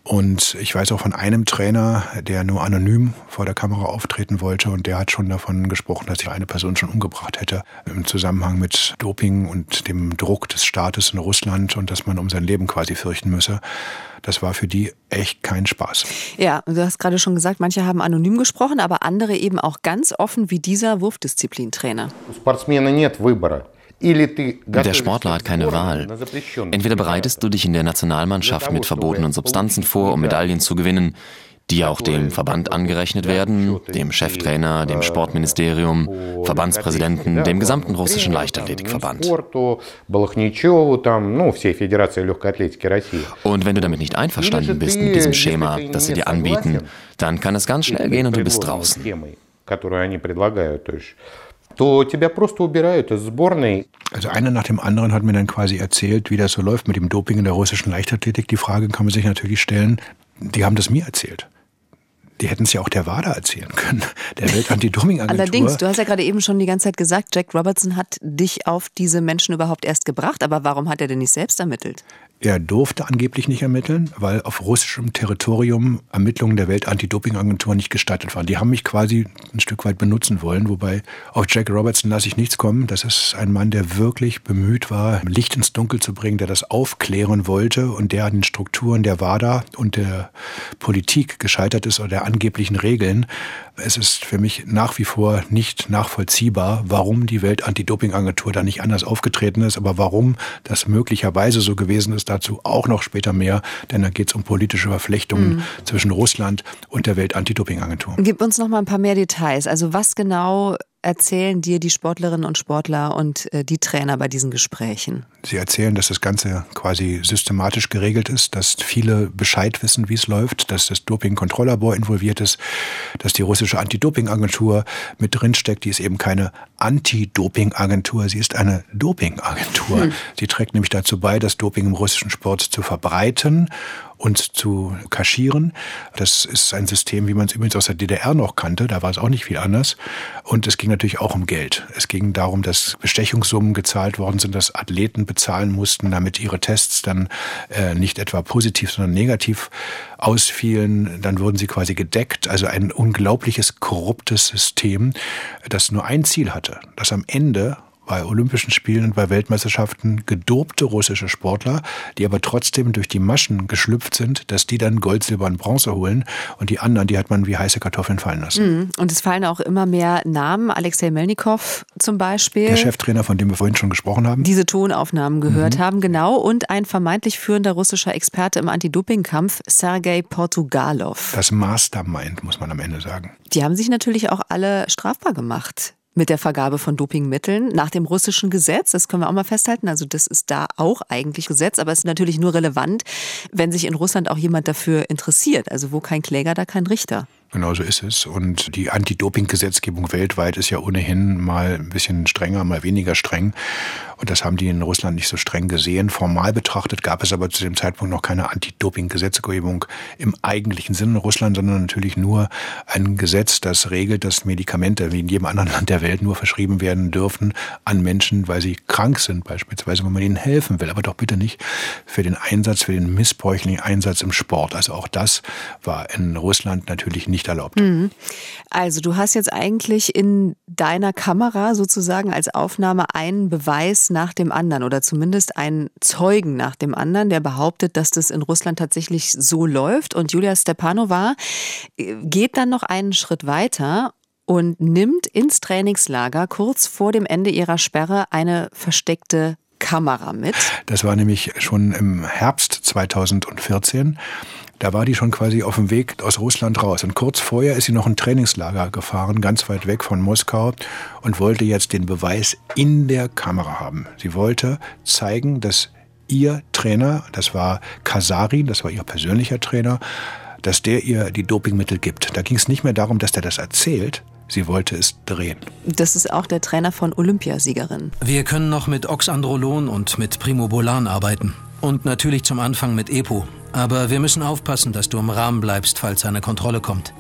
Und ich weiß auch von einem Trainer, der nur anonym vor der Kamera auftreten wollte und der hat schon davon gesprochen, dass sich eine Person schon umgebracht hätte im Zusammenhang mit Doping und dem Druck des Staates in Russland und dass man um sein Leben quasi fürchten müsse. Das war für die echt kein Spaß. Ja, du hast gerade schon gesagt, manche haben anonym gesprochen, aber andere eben auch ganz offen wie dieser Wurfdisziplintrainer. Спортсмена нет выбора. Der Sportler hat keine Wahl. Entweder bereitest du dich in der Nationalmannschaft mit verbotenen Substanzen vor, um Medaillen zu gewinnen, die auch dem Verband angerechnet werden, dem Cheftrainer, dem Sportministerium, Verbandspräsidenten, dem gesamten russischen Leichtathletikverband. Und wenn du damit nicht einverstanden bist mit diesem Schema, das sie dir anbieten, dann kann es ganz schnell gehen und du bist draußen то тебя просто убирают из сборной. Also einer nach dem anderen hat mir dann quasi erzählt, wie das so läuft mit dem Doping in der russischen Leichtathletik. Die Frage kann man sich natürlich stellen, die haben das mir erzählt. Die hätten es ja auch der WADA erzählen können, der Weltantidoping-Agentur. Allerdings, du hast ja gerade eben schon die ganze Zeit gesagt, Jack Robertson hat dich auf diese Menschen überhaupt erst gebracht. Aber warum hat er denn nicht selbst ermittelt? Er durfte angeblich nicht ermitteln, weil auf russischem Territorium Ermittlungen der Welt-Anti-Doping-Agentur nicht gestattet waren. Die haben mich quasi ein Stück weit benutzen wollen, wobei auf Jack Robertson lasse ich nichts kommen. Das ist ein Mann, der wirklich bemüht war, Licht ins Dunkel zu bringen, der das aufklären wollte und der an den Strukturen der WADA und der Politik gescheitert ist oder der angeblichen Regeln. Es ist für mich nach wie vor nicht nachvollziehbar, warum die Welt-Anti-Doping-Agentur da nicht anders aufgetreten ist, aber warum das möglicherweise so gewesen ist, dazu auch noch später mehr, denn da geht es um politische Verflechtungen mhm. zwischen Russland und der Welt-Anti-Doping-Agentur. Gib uns noch mal ein paar mehr Details. Also was genau erzählen dir die Sportlerinnen und Sportler und äh, die Trainer bei diesen Gesprächen? Sie erzählen, dass das Ganze quasi systematisch geregelt ist, dass viele Bescheid wissen, wie es läuft, dass das Doping-Kontrolllabor involviert ist, dass die russische Anti-Doping-Agentur mit drinsteckt. Die ist eben keine Anti-Doping-Agentur, sie ist eine Doping-Agentur. Hm. Sie trägt nämlich dazu bei, das Doping im russischen Sport zu verbreiten und zu kaschieren. Das ist ein System, wie man es übrigens aus der DDR noch kannte. Da war es auch nicht viel anders. Und es ging natürlich auch um Geld. Es ging darum, dass Bestechungssummen gezahlt worden sind, dass Athleten bezahlen mussten, damit ihre Tests dann äh, nicht etwa positiv, sondern negativ ausfielen. Dann wurden sie quasi gedeckt. Also ein unglaubliches korruptes System, das nur ein Ziel hatte, dass am Ende bei Olympischen Spielen und bei Weltmeisterschaften gedobte russische Sportler, die aber trotzdem durch die Maschen geschlüpft sind, dass die dann Gold, Silber und Bronze holen und die anderen, die hat man wie heiße Kartoffeln fallen lassen. Mhm. Und es fallen auch immer mehr Namen, Alexei Melnikov zum Beispiel. Der Cheftrainer, von dem wir vorhin schon gesprochen haben. Diese Tonaufnahmen gehört mhm. haben, genau. Und ein vermeintlich führender russischer Experte im Anti-Doping-Kampf, Sergei Portugalov. Das Mastermind, muss man am Ende sagen. Die haben sich natürlich auch alle strafbar gemacht mit der Vergabe von Dopingmitteln nach dem russischen Gesetz. Das können wir auch mal festhalten. Also das ist da auch eigentlich Gesetz, aber es ist natürlich nur relevant, wenn sich in Russland auch jemand dafür interessiert. Also wo kein Kläger, da kein Richter. Genau so ist es. Und die Anti-Doping-Gesetzgebung weltweit ist ja ohnehin mal ein bisschen strenger, mal weniger streng. Und das haben die in Russland nicht so streng gesehen. Formal betrachtet gab es aber zu dem Zeitpunkt noch keine Anti-Doping-Gesetzgebung im eigentlichen Sinne in Russland, sondern natürlich nur ein Gesetz, das regelt, dass Medikamente wie in jedem anderen Land der Welt nur verschrieben werden dürfen an Menschen, weil sie krank sind, beispielsweise, wo man ihnen helfen will. Aber doch bitte nicht für den Einsatz, für den missbräuchlichen Einsatz im Sport. Also auch das war in Russland natürlich nicht erlaubt. Mhm. Also du hast jetzt eigentlich in deiner Kamera sozusagen als Aufnahme einen Beweis nach dem anderen oder zumindest einen Zeugen nach dem anderen, der behauptet, dass das in Russland tatsächlich so läuft. Und Julia Stepanova äh, geht dann noch einen Schritt weiter und nimmt ins Trainingslager kurz vor dem Ende ihrer Sperre eine versteckte Kamera mit. Das war nämlich schon im Herbst 2014. Da war die schon quasi auf dem Weg aus Russland raus. Und kurz vorher ist sie noch ein Trainingslager gefahren, ganz weit weg von Moskau und wollte jetzt den Beweis in der Kamera haben. Sie wollte zeigen, dass ihr Trainer, das war Kasari, das war ihr persönlicher Trainer, dass der ihr die Dopingmittel gibt. Da ging es nicht mehr darum, dass der das erzählt, Sie wollte es drehen. Das ist auch der Trainer von Olympiasiegerin. Wir können noch mit Oxandrolon und mit Primobolan arbeiten. Und natürlich zum Anfang mit EPO. Aber wir müssen aufpassen, dass du im Rahmen bleibst, falls eine Kontrolle kommt.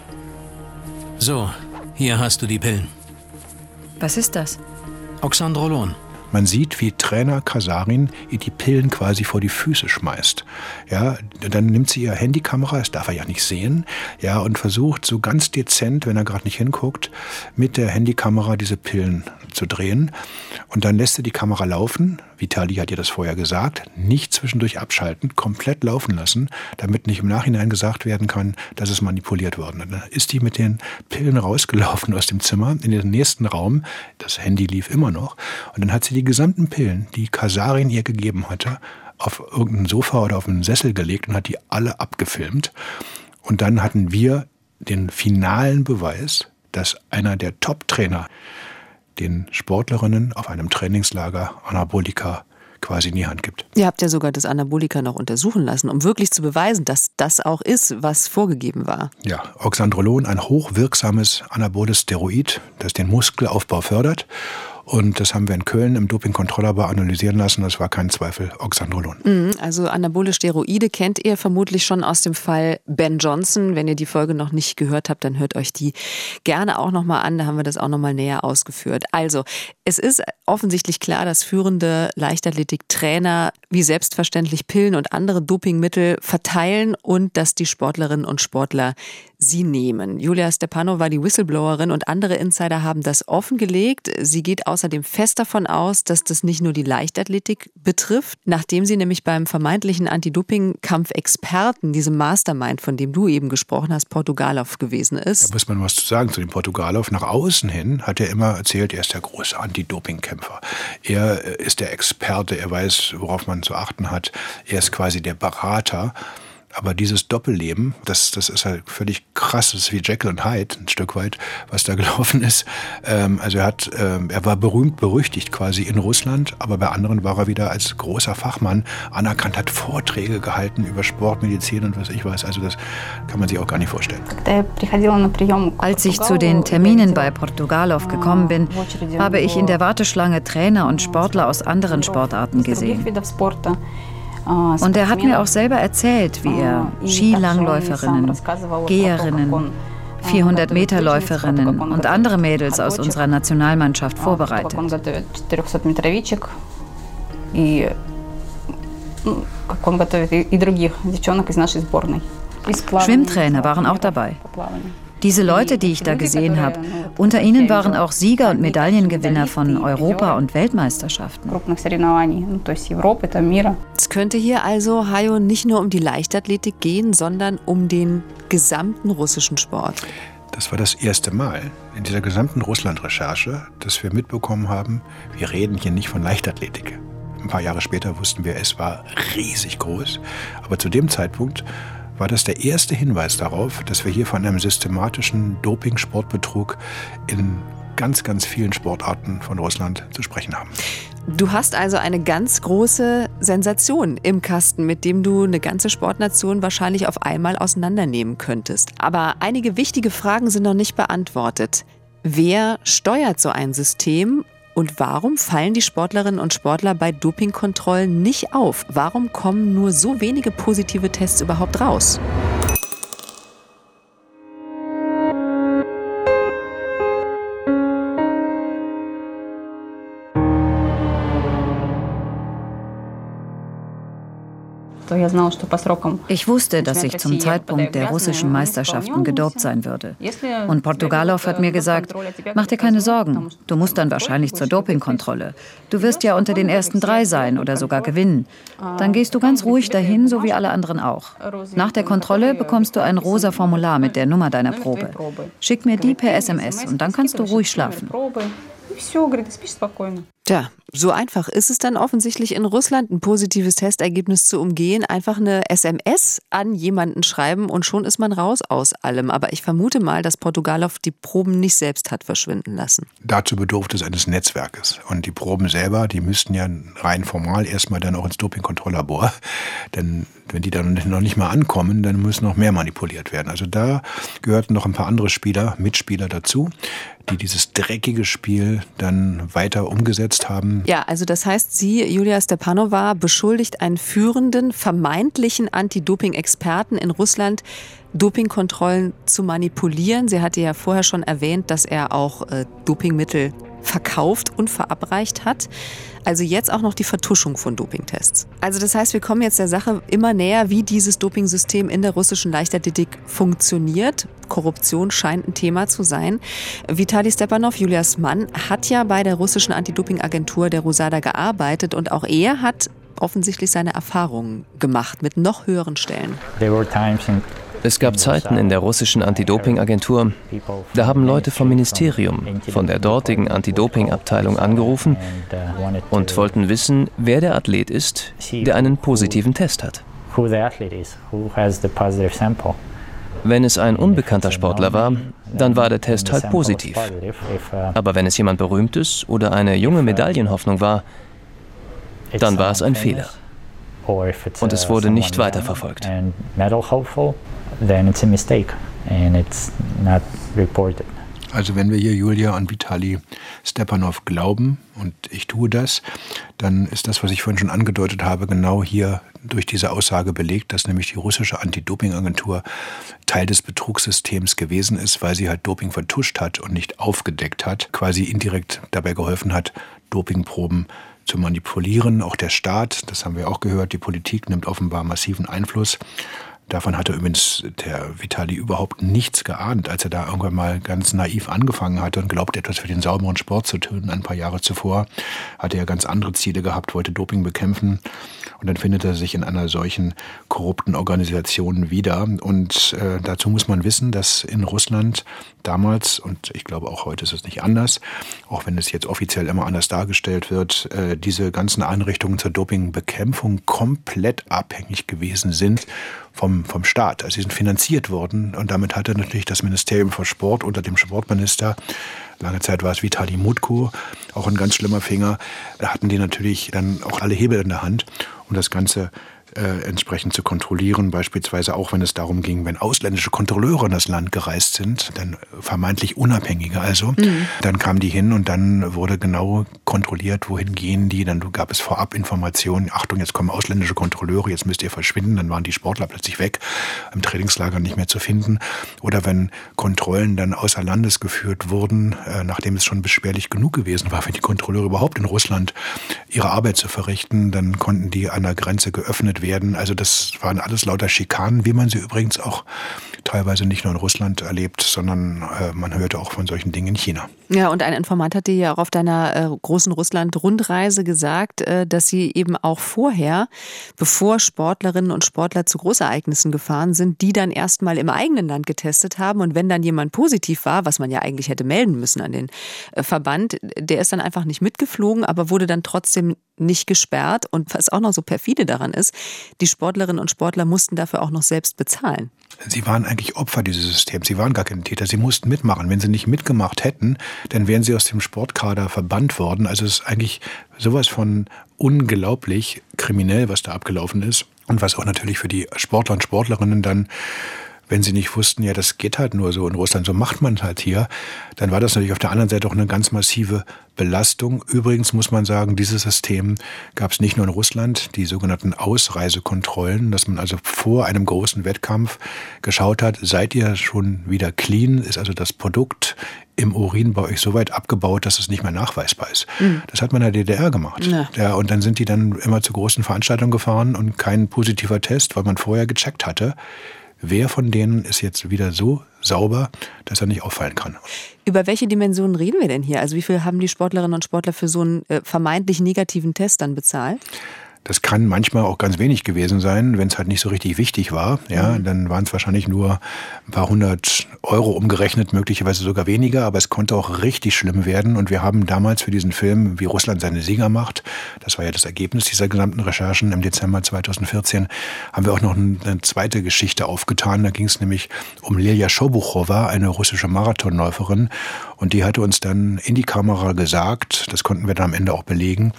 So, hier hast du die Pillen. Was ist das? Oxandrolon. Man sieht, wie Trainer Kasarin ihr die Pillen quasi vor die Füße schmeißt. Ja, dann nimmt sie ihre Handykamera, das darf er ja nicht sehen, ja, und versucht so ganz dezent, wenn er gerade nicht hinguckt, mit der Handykamera diese Pillen zu drehen. Und dann lässt er die Kamera laufen. Vitali hat ihr das vorher gesagt. Nicht zwischendurch abschalten, komplett laufen lassen, damit nicht im Nachhinein gesagt werden kann, dass es manipuliert worden ist. Dann ist die mit den Pillen rausgelaufen aus dem Zimmer in den nächsten Raum. Das Handy lief immer noch. Und dann hat sie die gesamten Pillen, die Kasarin ihr gegeben hatte, auf irgendein Sofa oder auf einen Sessel gelegt und hat die alle abgefilmt. Und dann hatten wir den finalen Beweis, dass einer der Top-Trainer den Sportlerinnen auf einem Trainingslager Anabolika quasi in die Hand gibt. Ihr habt ja sogar das Anabolika noch untersuchen lassen, um wirklich zu beweisen, dass das auch ist, was vorgegeben war. Ja, Oxandrolon, ein hochwirksames anaboles Steroid, das den Muskelaufbau fördert und das haben wir in Köln im Dopingkontrolllabor analysieren lassen. Das war kein Zweifel Oxandrolon. Mhm, also anabole Steroide kennt ihr vermutlich schon aus dem Fall Ben Johnson. Wenn ihr die Folge noch nicht gehört habt, dann hört euch die gerne auch nochmal an. Da haben wir das auch nochmal näher ausgeführt. Also, es ist offensichtlich klar, dass führende Leichtathletiktrainer wie selbstverständlich Pillen und andere Dopingmittel verteilen und dass die Sportlerinnen und Sportler sie nehmen. Julia Stepano war die Whistleblowerin und andere Insider haben das offengelegt. Sie geht außerdem fest davon aus, dass das nicht nur die Leichtathletik betrifft, nachdem sie nämlich beim vermeintlichen Anti-Doping-Kampf-Experten, diesem Mastermind, von dem du eben gesprochen hast, Portugalov gewesen ist. Da muss man was zu sagen zu dem Portugalov. Nach außen hin hat er immer erzählt, er ist der große Anti-Doping-Kämpfer. Er ist der Experte, er weiß, worauf man zu achten hat. Er ist quasi der Berater. Aber dieses Doppelleben, das, das ist halt völlig krass. Das ist wie Jekyll und Hyde ein Stück weit, was da (laughs) gelaufen ist. Ähm, also er hat, ähm, er war berühmt berüchtigt quasi in Russland, aber bei anderen war er wieder als großer Fachmann anerkannt, hat Vorträge gehalten über Sportmedizin und was ich weiß. Also das kann man sich auch gar nicht vorstellen. Als ich zu den Terminen bei Portugalov gekommen bin, habe ich in der Warteschlange Trainer und Sportler aus anderen Sportarten gesehen. Und er hat mir auch selber erzählt, wie er Skilangläuferinnen, Geherinnen, 400 Meter Läuferinnen und andere Mädels aus unserer Nationalmannschaft vorbereitet. Schwimmtrainer waren auch dabei. Diese Leute, die ich da gesehen habe, unter ihnen waren auch Sieger und Medaillengewinner von Europa- und Weltmeisterschaften. Es könnte hier also, Hayo, nicht nur um die Leichtathletik gehen, sondern um den gesamten russischen Sport. Das war das erste Mal in dieser gesamten Russland-Recherche, dass wir mitbekommen haben, wir reden hier nicht von Leichtathletik. Ein paar Jahre später wussten wir, es war riesig groß. Aber zu dem Zeitpunkt war das der erste Hinweis darauf, dass wir hier von einem systematischen Doping-Sportbetrug in ganz, ganz vielen Sportarten von Russland zu sprechen haben. Du hast also eine ganz große Sensation im Kasten, mit dem du eine ganze Sportnation wahrscheinlich auf einmal auseinandernehmen könntest. Aber einige wichtige Fragen sind noch nicht beantwortet. Wer steuert so ein System und warum fallen die Sportlerinnen und Sportler bei Dopingkontrollen nicht auf? Warum kommen nur so wenige positive Tests überhaupt raus? Ich wusste, dass ich zum Zeitpunkt der russischen Meisterschaften gedopt sein würde. Und Portugalov hat mir gesagt, mach dir keine Sorgen, du musst dann wahrscheinlich zur Dopingkontrolle. Du wirst ja unter den ersten drei sein oder sogar gewinnen. Dann gehst du ganz ruhig dahin, so wie alle anderen auch. Nach der Kontrolle bekommst du ein rosa Formular mit der Nummer deiner Probe. Schick mir die per SMS und dann kannst du ruhig schlafen. Tja, so einfach ist es dann offensichtlich in Russland, ein positives Testergebnis zu umgehen. Einfach eine SMS an jemanden schreiben und schon ist man raus aus allem. Aber ich vermute mal, dass Portugalow die Proben nicht selbst hat verschwinden lassen. Dazu bedurfte es eines Netzwerkes. Und die Proben selber, die müssten ja rein formal erstmal dann auch ins Dopingkontrolllabor. (laughs) Denn wenn die dann noch nicht mal ankommen, dann muss noch mehr manipuliert werden. Also da gehörten noch ein paar andere Spieler, Mitspieler dazu, die dieses dreckige Spiel dann weiter umgesetzt haben. Ja, also das heißt, sie, Julia Stepanova, beschuldigt einen führenden, vermeintlichen Anti-Doping-Experten in Russland, Dopingkontrollen zu manipulieren. Sie hatte ja vorher schon erwähnt, dass er auch äh, Dopingmittel verkauft und verabreicht hat. Also jetzt auch noch die Vertuschung von Dopingtests. Also das heißt, wir kommen jetzt der Sache immer näher, wie dieses Dopingsystem in der russischen Leichtathletik funktioniert. Korruption scheint ein Thema zu sein. Vitali Stepanov, Julias Mann, hat ja bei der russischen Anti-Doping-Agentur der Rosada gearbeitet und auch er hat offensichtlich seine Erfahrungen gemacht mit noch höheren Stellen. There were times in es gab Zeiten in der russischen Anti-Doping-Agentur, da haben Leute vom Ministerium, von der dortigen Anti-Doping-Abteilung angerufen und wollten wissen, wer der Athlet ist, der einen positiven Test hat. Wenn es ein unbekannter Sportler war, dann war der Test halt positiv. Aber wenn es jemand Berühmtes oder eine junge Medaillenhoffnung war, dann war es ein Fehler. Und es wurde nicht weiterverfolgt then it's a mistake and it's not reported. Also wenn wir hier Julia und Vitali Stepanov glauben, und ich tue das, dann ist das, was ich vorhin schon angedeutet habe, genau hier durch diese Aussage belegt, dass nämlich die russische Anti-Doping-Agentur Teil des Betrugssystems gewesen ist, weil sie halt Doping vertuscht hat und nicht aufgedeckt hat, quasi indirekt dabei geholfen hat, Dopingproben zu manipulieren. Auch der Staat, das haben wir auch gehört, die Politik nimmt offenbar massiven Einfluss Davon hatte übrigens der Vitali überhaupt nichts geahnt, als er da irgendwann mal ganz naiv angefangen hatte und glaubte, etwas für den sauberen Sport zu tun. Ein paar Jahre zuvor hatte er ganz andere Ziele gehabt, wollte Doping bekämpfen. Und dann findet er sich in einer solchen korrupten Organisation wieder. Und äh, dazu muss man wissen, dass in Russland damals, und ich glaube auch heute ist es nicht anders, auch wenn es jetzt offiziell immer anders dargestellt wird, äh, diese ganzen Einrichtungen zur Dopingbekämpfung komplett abhängig gewesen sind vom, vom Staat. Also sie sind finanziert worden und damit hatte natürlich das Ministerium für Sport unter dem Sportminister, lange Zeit war es Vitali Mutko, auch ein ganz schlimmer Finger, da hatten die natürlich dann auch alle Hebel in der Hand, um das Ganze äh, entsprechend zu kontrollieren. Beispielsweise auch, wenn es darum ging, wenn ausländische Kontrolleure in das Land gereist sind, dann vermeintlich Unabhängige also, mhm. dann kamen die hin und dann wurde genau kontrolliert, wohin gehen die. Dann gab es vorab Informationen, Achtung, jetzt kommen ausländische Kontrolleure, jetzt müsst ihr verschwinden. Dann waren die Sportler plötzlich weg, im Trainingslager nicht mehr zu finden. Oder wenn Kontrollen dann außer Landes geführt wurden, äh, nachdem es schon beschwerlich genug gewesen war, für die Kontrolleure überhaupt in Russland ihre Arbeit zu verrichten, dann konnten die an der Grenze geöffnet werden werden. Also das waren alles lauter Schikanen, wie man sie übrigens auch teilweise nicht nur in Russland erlebt, sondern äh, man hörte auch von solchen Dingen in China. Ja, und ein Informant hat dir ja auch auf deiner äh, großen Russland-Rundreise gesagt, äh, dass sie eben auch vorher, bevor Sportlerinnen und Sportler zu Großereignissen gefahren sind, die dann erstmal im eigenen Land getestet haben. Und wenn dann jemand positiv war, was man ja eigentlich hätte melden müssen an den äh, Verband, der ist dann einfach nicht mitgeflogen, aber wurde dann trotzdem nicht gesperrt. Und was auch noch so perfide daran ist, die Sportlerinnen und Sportler mussten dafür auch noch selbst bezahlen. Sie waren eigentlich Opfer dieses Systems. Sie waren gar keine Täter. Sie mussten mitmachen. Wenn sie nicht mitgemacht hätten, dann wären sie aus dem Sportkader verbannt worden. Also es ist eigentlich sowas von unglaublich kriminell, was da abgelaufen ist. Und was auch natürlich für die Sportler und Sportlerinnen dann wenn sie nicht wussten, ja, das geht halt nur so in Russland, so macht man halt hier, dann war das natürlich auf der anderen Seite auch eine ganz massive Belastung. Übrigens muss man sagen, dieses System gab es nicht nur in Russland, die sogenannten Ausreisekontrollen, dass man also vor einem großen Wettkampf geschaut hat, seid ihr schon wieder clean, ist also das Produkt im Urin bei euch so weit abgebaut, dass es nicht mehr nachweisbar ist. Mhm. Das hat man in der DDR gemacht. Ja. ja. und dann sind die dann immer zu großen Veranstaltungen gefahren und kein positiver Test, weil man vorher gecheckt hatte wer von denen ist jetzt wieder so sauber, dass er nicht auffallen kann. Über welche Dimensionen reden wir denn hier? Also wie viel haben die Sportlerinnen und Sportler für so einen äh, vermeintlich negativen Test dann bezahlt? Das kann manchmal auch ganz wenig gewesen sein, wenn es halt nicht so richtig wichtig war. Ja, mhm. dann waren es wahrscheinlich nur ein paar hundert Euro umgerechnet, möglicherweise sogar weniger, aber es konnte auch richtig schlimm werden. Und wir haben damals für diesen Film, wie Russland seine Sieger macht, das war ja das Ergebnis dieser gesamten Recherchen im Dezember 2014, haben wir auch noch eine zweite Geschichte aufgetan. Da ging es nämlich um Lilja Schobuchowa, eine russische Marathonläuferin. Und die hatte uns dann in die Kamera gesagt, das konnten wir dann am Ende auch belegen,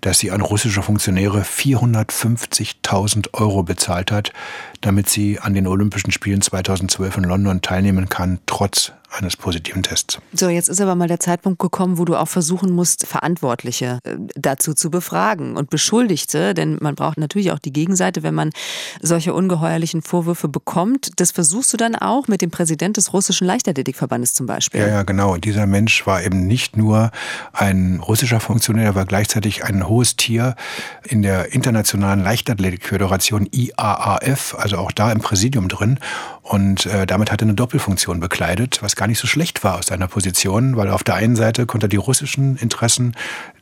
dass sie an russische Funktionäre 450.000 Euro bezahlt hat, damit sie an den Olympischen Spielen 2012 in London teilnehmen kann, trotz eines positiven Tests. So, jetzt ist aber mal der Zeitpunkt gekommen, wo du auch versuchen musst, Verantwortliche äh, dazu zu befragen und Beschuldigte, denn man braucht natürlich auch die Gegenseite, wenn man solche ungeheuerlichen Vorwürfe bekommt. Das versuchst du dann auch mit dem Präsident des russischen Leichtathletikverbandes zum Beispiel. Ja, ja, genau. Dieser Mensch war eben nicht nur ein russischer Funktionär, er war gleichzeitig ein hohes Tier in der internationalen Leichtathletikföderation IAAF, also auch da im Präsidium drin. Und äh, damit hat er eine Doppelfunktion bekleidet, was gar nicht so schlecht war aus seiner Position, weil auf der einen Seite konnte er die russischen Interessen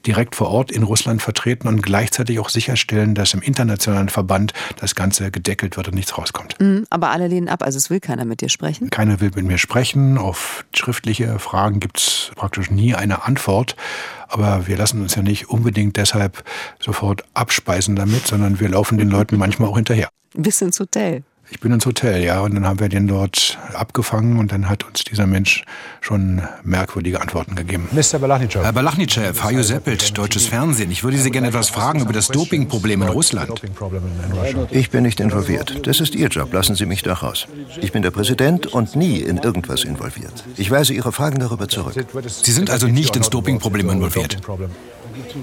direkt vor Ort in Russland vertreten und gleichzeitig auch sicherstellen, dass im internationalen Verband das Ganze gedeckelt wird und nichts rauskommt. Mhm, aber alle lehnen ab, also es will keiner mit dir sprechen? Keiner will mit mir sprechen. Auf schriftliche Fragen gibt es praktisch nie eine Antwort. Aber wir lassen uns ja nicht unbedingt deshalb sofort abspeisen damit, sondern wir laufen den Leuten manchmal auch hinterher. Bis ins Hotel. Ich bin ins Hotel, ja. Und dann haben wir den dort abgefangen und dann hat uns dieser Mensch schon merkwürdige Antworten gegeben. Mr. Balachnicev. Herr Balachnicev, Hajo Seppelt, deutsches Fernsehen. Ich würde Sie gerne etwas fragen über das Dopingproblem in Russland. Ich bin nicht involviert. Das ist Ihr Job. Lassen Sie mich da raus. Ich bin der Präsident und nie in irgendwas involviert. Ich weise Ihre Fragen darüber zurück. Sie sind also nicht ins Dopingproblem involviert?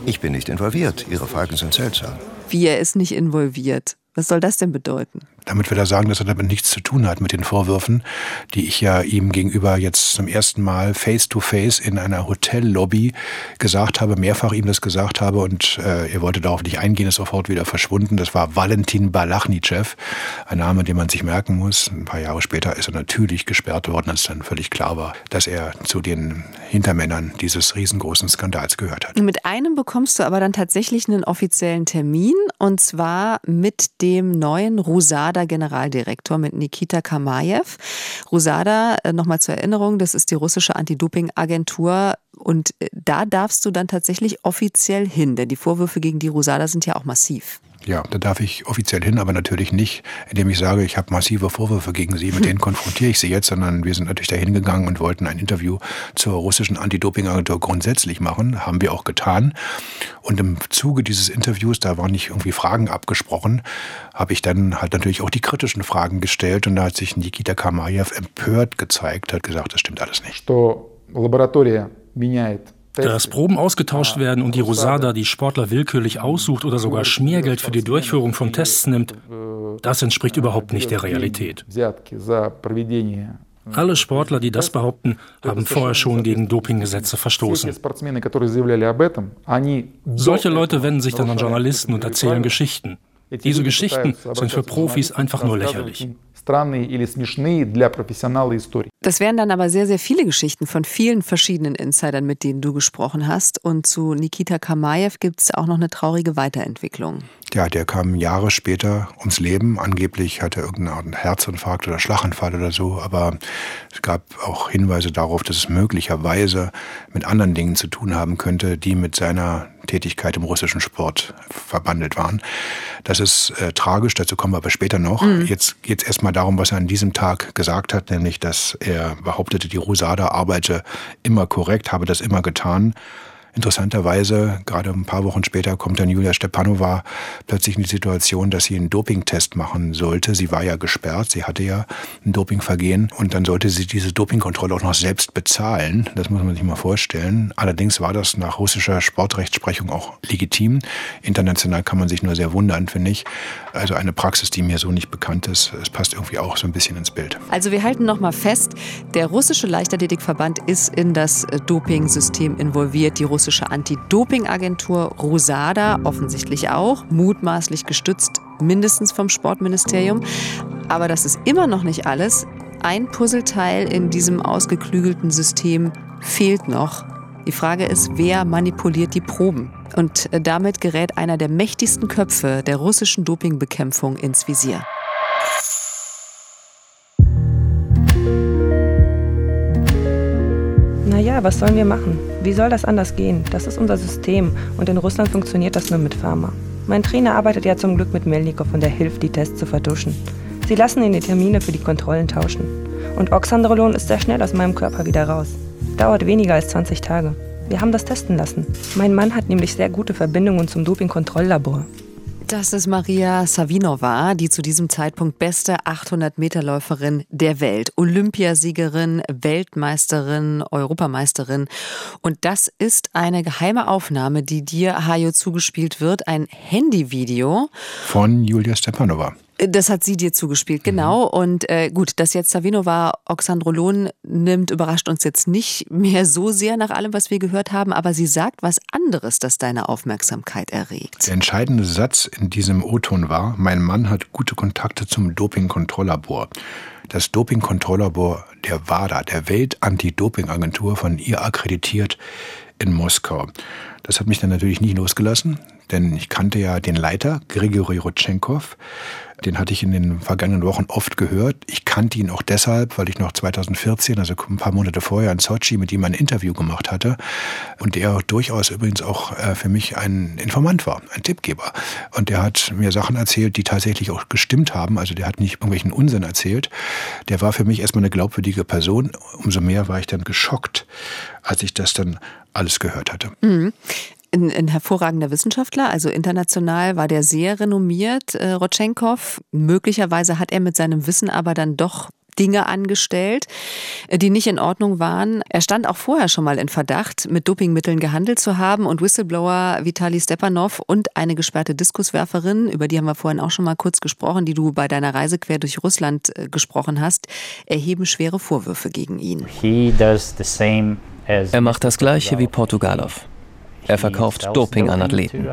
Ich bin nicht involviert. Ihre Fragen sind seltsam. Wie er ist nicht involviert? Was soll das denn bedeuten? Damit will er sagen, dass er damit nichts zu tun hat mit den Vorwürfen, die ich ja ihm gegenüber jetzt zum ersten Mal face to face in einer Hotellobby gesagt habe, mehrfach ihm das gesagt habe und äh, er wollte darauf nicht eingehen, ist sofort wieder verschwunden. Das war Valentin Balachnicev, ein Name, den man sich merken muss. Ein paar Jahre später ist er natürlich gesperrt worden, als dann völlig klar war, dass er zu den Hintermännern dieses riesengroßen Skandals gehört hat. Mit einem bekommst du aber dann tatsächlich einen offiziellen Termin und zwar mit dem neuen RUSADA-Generaldirektor mit Nikita Kamayev. RUSADA, äh, nochmal zur Erinnerung, das ist die russische Anti-Doping-Agentur. Und äh, da darfst du dann tatsächlich offiziell hin, denn die Vorwürfe gegen die RUSADA sind ja auch massiv. Ja, da darf ich offiziell hin, aber natürlich nicht, indem ich sage, ich habe massive Vorwürfe gegen Sie, mit denen konfrontiere (laughs) ich Sie jetzt, sondern wir sind natürlich da hingegangen und wollten ein Interview zur russischen Anti-Doping-Agentur grundsätzlich machen, haben wir auch getan. Und im Zuge dieses Interviews, da waren nicht irgendwie Fragen abgesprochen, habe ich dann halt natürlich auch die kritischen Fragen gestellt und da hat sich Nikita Kamayev empört gezeigt, hat gesagt, das stimmt alles nicht. Laboratorия меняет dass Proben ausgetauscht werden und die Rosada die Sportler willkürlich aussucht oder sogar Schmiergeld für die Durchführung von Tests nimmt, das entspricht überhaupt nicht der Realität. Alle Sportler, die das behaupten, haben vorher schon gegen Dopinggesetze verstoßen. Solche Leute wenden sich dann an Journalisten und erzählen Geschichten. Diese Geschichten sind für Profis einfach nur lächerlich. Das wären dann aber sehr, sehr viele Geschichten von vielen verschiedenen Insidern, mit denen du gesprochen hast. Und zu Nikita Kamayev gibt es auch noch eine traurige Weiterentwicklung. Ja, der kam Jahre später ums Leben. Angeblich hatte er irgendeinen Herzinfarkt oder Schlaganfall oder so, aber es gab auch Hinweise darauf, dass es möglicherweise mit anderen Dingen zu tun haben könnte, die mit seiner Tätigkeit im russischen Sport verbandelt waren. Das ist äh, tragisch, dazu kommen wir aber später noch. Mhm. Jetzt geht es erstmal darum, was er an diesem Tag gesagt hat, nämlich, dass er behauptete, die Rosada arbeite immer korrekt, habe das immer getan. Interessanterweise, gerade ein paar Wochen später, kommt dann Julia Stepanova plötzlich in die Situation, dass sie einen Dopingtest machen sollte. Sie war ja gesperrt, sie hatte ja ein Dopingvergehen und dann sollte sie diese Dopingkontrolle auch noch selbst bezahlen. Das muss man sich mal vorstellen. Allerdings war das nach russischer Sportrechtsprechung auch legitim. International kann man sich nur sehr wundern, finde ich. Also eine Praxis, die mir so nicht bekannt ist. Es passt irgendwie auch so ein bisschen ins Bild. Also wir halten noch mal fest, der russische Leichtathletikverband ist in das Dopingsystem involviert. Die russische Anti-Doping-Agentur Rosada offensichtlich auch, mutmaßlich gestützt mindestens vom Sportministerium. Aber das ist immer noch nicht alles. Ein Puzzleteil in diesem ausgeklügelten System fehlt noch. Die Frage ist, wer manipuliert die Proben? Und damit gerät einer der mächtigsten Köpfe der russischen Dopingbekämpfung ins Visier. Was sollen wir machen? Wie soll das anders gehen? Das ist unser System und in Russland funktioniert das nur mit Pharma. Mein Trainer arbeitet ja zum Glück mit Melnikov und der hilft, die Tests zu vertuschen. Sie lassen ihn die Termine für die Kontrollen tauschen. Und Oxandrolon ist sehr schnell aus meinem Körper wieder raus. Dauert weniger als 20 Tage. Wir haben das testen lassen. Mein Mann hat nämlich sehr gute Verbindungen zum Dopingkontrolllabor. Das ist Maria Savinova, die zu diesem Zeitpunkt beste 800-Meter-Läuferin der Welt. Olympiasiegerin, Weltmeisterin, Europameisterin. Und das ist eine geheime Aufnahme, die dir, Hajo, zugespielt wird. Ein Handyvideo. Von Julia Stepanova. Das hat sie dir zugespielt, genau. Mhm. Und äh, gut, dass jetzt Savinova Oxandrolon nimmt, überrascht uns jetzt nicht mehr so sehr nach allem, was wir gehört haben, aber sie sagt was anderes, das deine Aufmerksamkeit erregt. Der entscheidende Satz in diesem O-Ton war, mein Mann hat gute Kontakte zum Dopingkontrolllabor. Das Dopingkontrolllabor der WADA, der Welt-Anti-Doping-Agentur, von ihr akkreditiert in Moskau. Das hat mich dann natürlich nicht losgelassen, denn ich kannte ja den Leiter, Grigori Rotchenkov. Den hatte ich in den vergangenen Wochen oft gehört. Ich kannte ihn auch deshalb, weil ich noch 2014, also ein paar Monate vorher in Sochi mit ihm ein Interview gemacht hatte und der durchaus übrigens auch äh, für mich ein Informant war, ein Tippgeber. Und der hat mir Sachen erzählt, die tatsächlich auch gestimmt haben. Also der hat nicht irgendwelchen Unsinn erzählt. Der war für mich erstmal eine glaubwürdige Person. Umso mehr war ich dann geschockt, als ich das dann alles gehört hatte. Mhm ein, ein, hervorragender Wissenschaftler, also international war der sehr renommiert, äh, Rotchenkov. Möglicherweise hat er mit seinem Wissen aber dann doch Dinge angestellt, äh, die nicht in Ordnung waren. Er stand auch vorher schon mal in Verdacht, mit Dopingmitteln gehandelt zu haben und Whistleblower Vitali Stepanov und eine gesperrte Diskuswerferin, über die haben wir vorhin auch schon mal kurz gesprochen, die du bei deiner Reise quer durch Russland äh, gesprochen hast, erheben schwere Vorwürfe gegen ihn. Er macht das gleiche wie Portugalov. Er verkauft Doping an Athleten,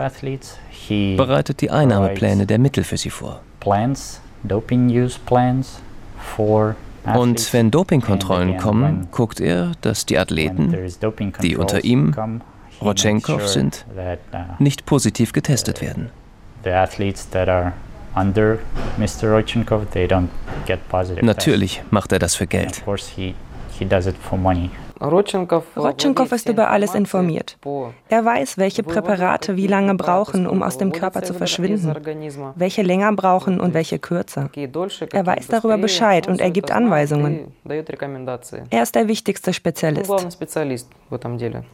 bereitet die Einnahmepläne der Mittel für sie vor. Und wenn Dopingkontrollen kommen, guckt er, dass die Athleten, die unter ihm, Rotchenkov sind, uh, nicht positiv getestet werden. Natürlich macht er das für Geld. Rotchenkov ist über alles informiert. Er weiß, welche Präparate wie lange brauchen, um aus dem Körper zu verschwinden, welche länger brauchen und welche kürzer. Er weiß darüber Bescheid und er gibt Anweisungen. Er ist der wichtigste Spezialist.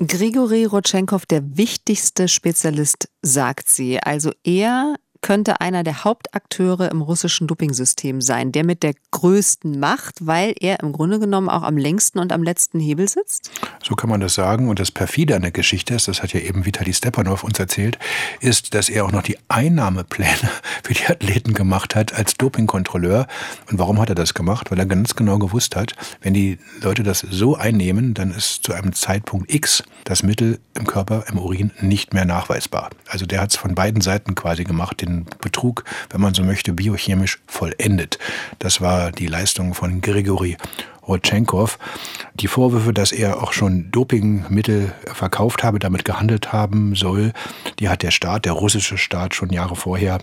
Grigori Rotchenkov, der wichtigste Spezialist, sagt sie. Also er könnte einer der Hauptakteure im russischen Dopingsystem sein, der mit der größten Macht, weil er im Grunde genommen auch am längsten und am letzten Hebel sitzt? So kann man das sagen. Und das perfide an der Geschichte ist, das hat ja eben Vitali Stepanov uns erzählt, ist, dass er auch noch die Einnahmepläne (laughs) für die Athleten gemacht hat als Dopingkontrolleur. Und warum hat er das gemacht? Weil er ganz genau gewusst hat, wenn die Leute das so einnehmen, dann ist zu einem Zeitpunkt X das Mittel im Körper, im Urin nicht mehr nachweisbar. Also der hat es von beiden Seiten quasi gemacht, den Betrug, wenn man so möchte, biochemisch vollendet. Das war die Leistung von Grigori Rotchenkov. Die Vorwürfe, dass er auch schon Dopingmittel verkauft habe, damit gehandelt haben soll, die hat der Staat, der russische Staat schon Jahre vorher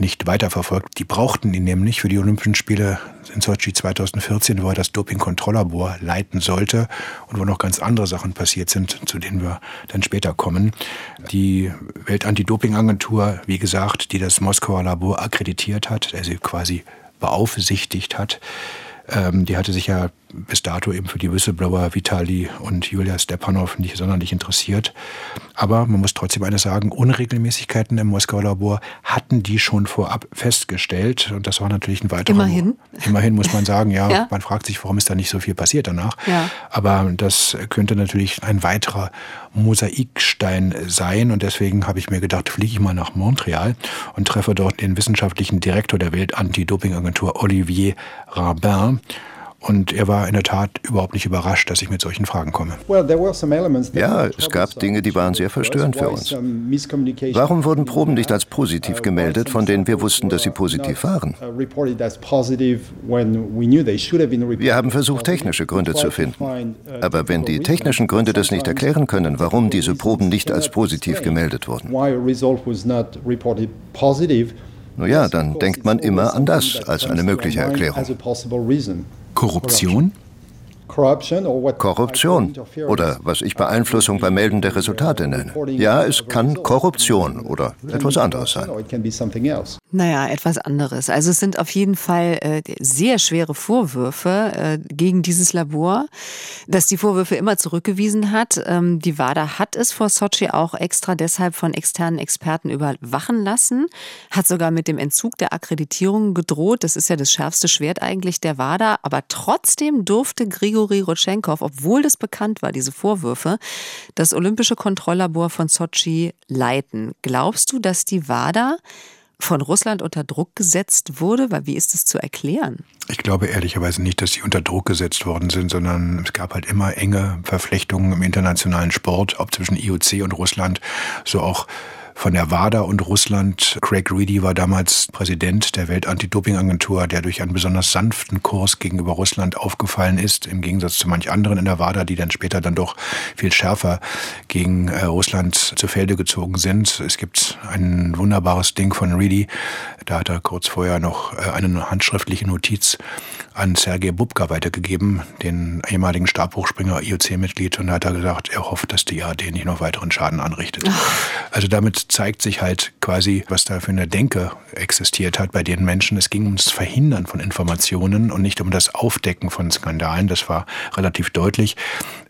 nicht weiterverfolgt. Die brauchten ihn nämlich für die Olympischen Spiele in Sochi 2014, wo er das Doping-Kontrolllabor leiten sollte und wo noch ganz andere Sachen passiert sind, zu denen wir dann später kommen. Die Weltantidoping-Agentur, wie gesagt, die das Moskauer Labor akkreditiert hat, der sie quasi beaufsichtigt hat, ähm, die hatte sich ja bis dato eben für die Whistleblower Vitali und Julia Stepanov nicht sonderlich interessiert. Aber man muss trotzdem eines sagen, Unregelmäßigkeiten im Moskauer Labor hatten die schon vorab festgestellt. Und das war natürlich ein weiterer... Immerhin. Immerhin muss man sagen, ja, (laughs) ja, man fragt sich, warum ist da nicht so viel passiert danach. Ja. Aber das könnte natürlich ein weiterer Mosaikstein sein. Und deswegen habe ich mir gedacht, fliege ich mal nach Montreal und treffe dort den wissenschaftlichen Direktor der Welt-Anti-Doping-Agentur Olivier Rabin. Und er war in der Tat überhaupt nicht überrascht, dass ich mit solchen Fragen komme. Ja, es gab Dinge, die waren sehr verstörend für uns. Warum wurden Proben nicht als positiv gemeldet, von denen wir wussten, dass sie positiv waren? Wir haben versucht, technische Gründe zu finden. Aber wenn die technischen Gründe das nicht erklären können, warum diese Proben nicht als positiv gemeldet wurden, nun ja, dann denkt man immer an das als eine mögliche Erklärung. Korruption? Korruption oder was ich Beeinflussung beim Melden der Resultate nenne. Ja, es kann Korruption oder etwas anderes sein. Naja, etwas anderes. Also es sind auf jeden Fall äh, sehr schwere Vorwürfe äh, gegen dieses Labor, das die Vorwürfe immer zurückgewiesen hat. Ähm, die WADA hat es vor Sochi auch extra deshalb von externen Experten überwachen lassen, hat sogar mit dem Entzug der Akkreditierung gedroht. Das ist ja das schärfste Schwert eigentlich der WADA. Aber trotzdem durfte Grigor Grigori Rotschenkov, obwohl das bekannt war, diese Vorwürfe, das Olympische Kontrolllabor von Sochi leiten. Glaubst du, dass die WADA von Russland unter Druck gesetzt wurde? Weil wie ist das zu erklären? Ich glaube ehrlicherweise nicht, dass sie unter Druck gesetzt worden sind, sondern es gab halt immer enge Verflechtungen im internationalen Sport, ob zwischen IOC und Russland, so auch von der WADA und Russland. Craig Reedy war damals Präsident der Welt-Anti-Doping-Agentur, der durch einen besonders sanften Kurs gegenüber Russland aufgefallen ist, im Gegensatz zu manch anderen in der WADA, die dann später dann doch viel schärfer gegen äh, Russland zu Felde gezogen sind. Es gibt ein wunderbares Ding von Reedy, da hat er kurz vorher noch äh, eine handschriftliche Notiz an Sergei Bubka weitergegeben, den ehemaligen Stabhochspringer IOC-Mitglied, und da hat er gesagt, er hofft, dass die IAD nicht noch weiteren Schaden anrichtet. Ach. Also damit zeigt sich halt quasi, was da für eine Denke existiert hat bei den Menschen. Es ging ums Verhindern von Informationen und nicht um das Aufdecken von Skandalen. Das war relativ deutlich.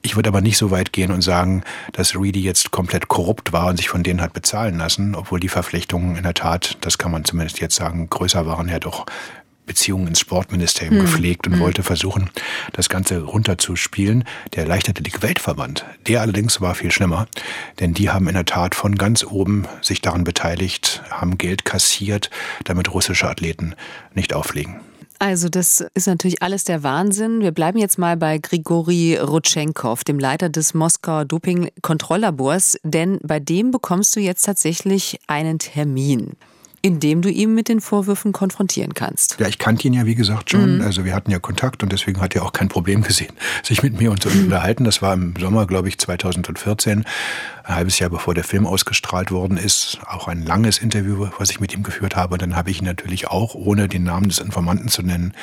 Ich würde aber nicht so weit gehen und sagen, dass Reedy jetzt komplett korrupt war und sich von denen hat bezahlen lassen, obwohl die Verflechtungen in der Tat, das kann man zumindest jetzt sagen, größer waren ja doch Beziehungen ins Sportministerium hm. gepflegt und hm. wollte versuchen, das Ganze runterzuspielen. Der Leichtathletik-Weltverband, der allerdings war viel schlimmer, denn die haben in der Tat von ganz oben sich daran beteiligt, haben Geld kassiert, damit russische Athleten nicht auffliegen. Also das ist natürlich alles der Wahnsinn. Wir bleiben jetzt mal bei Grigori Rutschenkov, dem Leiter des Moskauer Doping-Kontrolllabors, denn bei dem bekommst du jetzt tatsächlich einen Termin indem du ihn mit den Vorwürfen konfrontieren kannst. Ja, ich kannte ihn ja, wie gesagt, schon. Mhm. Also wir hatten ja Kontakt und deswegen hat er auch kein Problem gesehen, sich mit mir zu mhm. (laughs) unterhalten. Das war im Sommer, glaube ich, 2014 ein halbes Jahr bevor der Film ausgestrahlt worden ist, auch ein langes Interview, was ich mit ihm geführt habe. Dann habe ich ihn natürlich auch, ohne den Namen des Informanten zu nennen,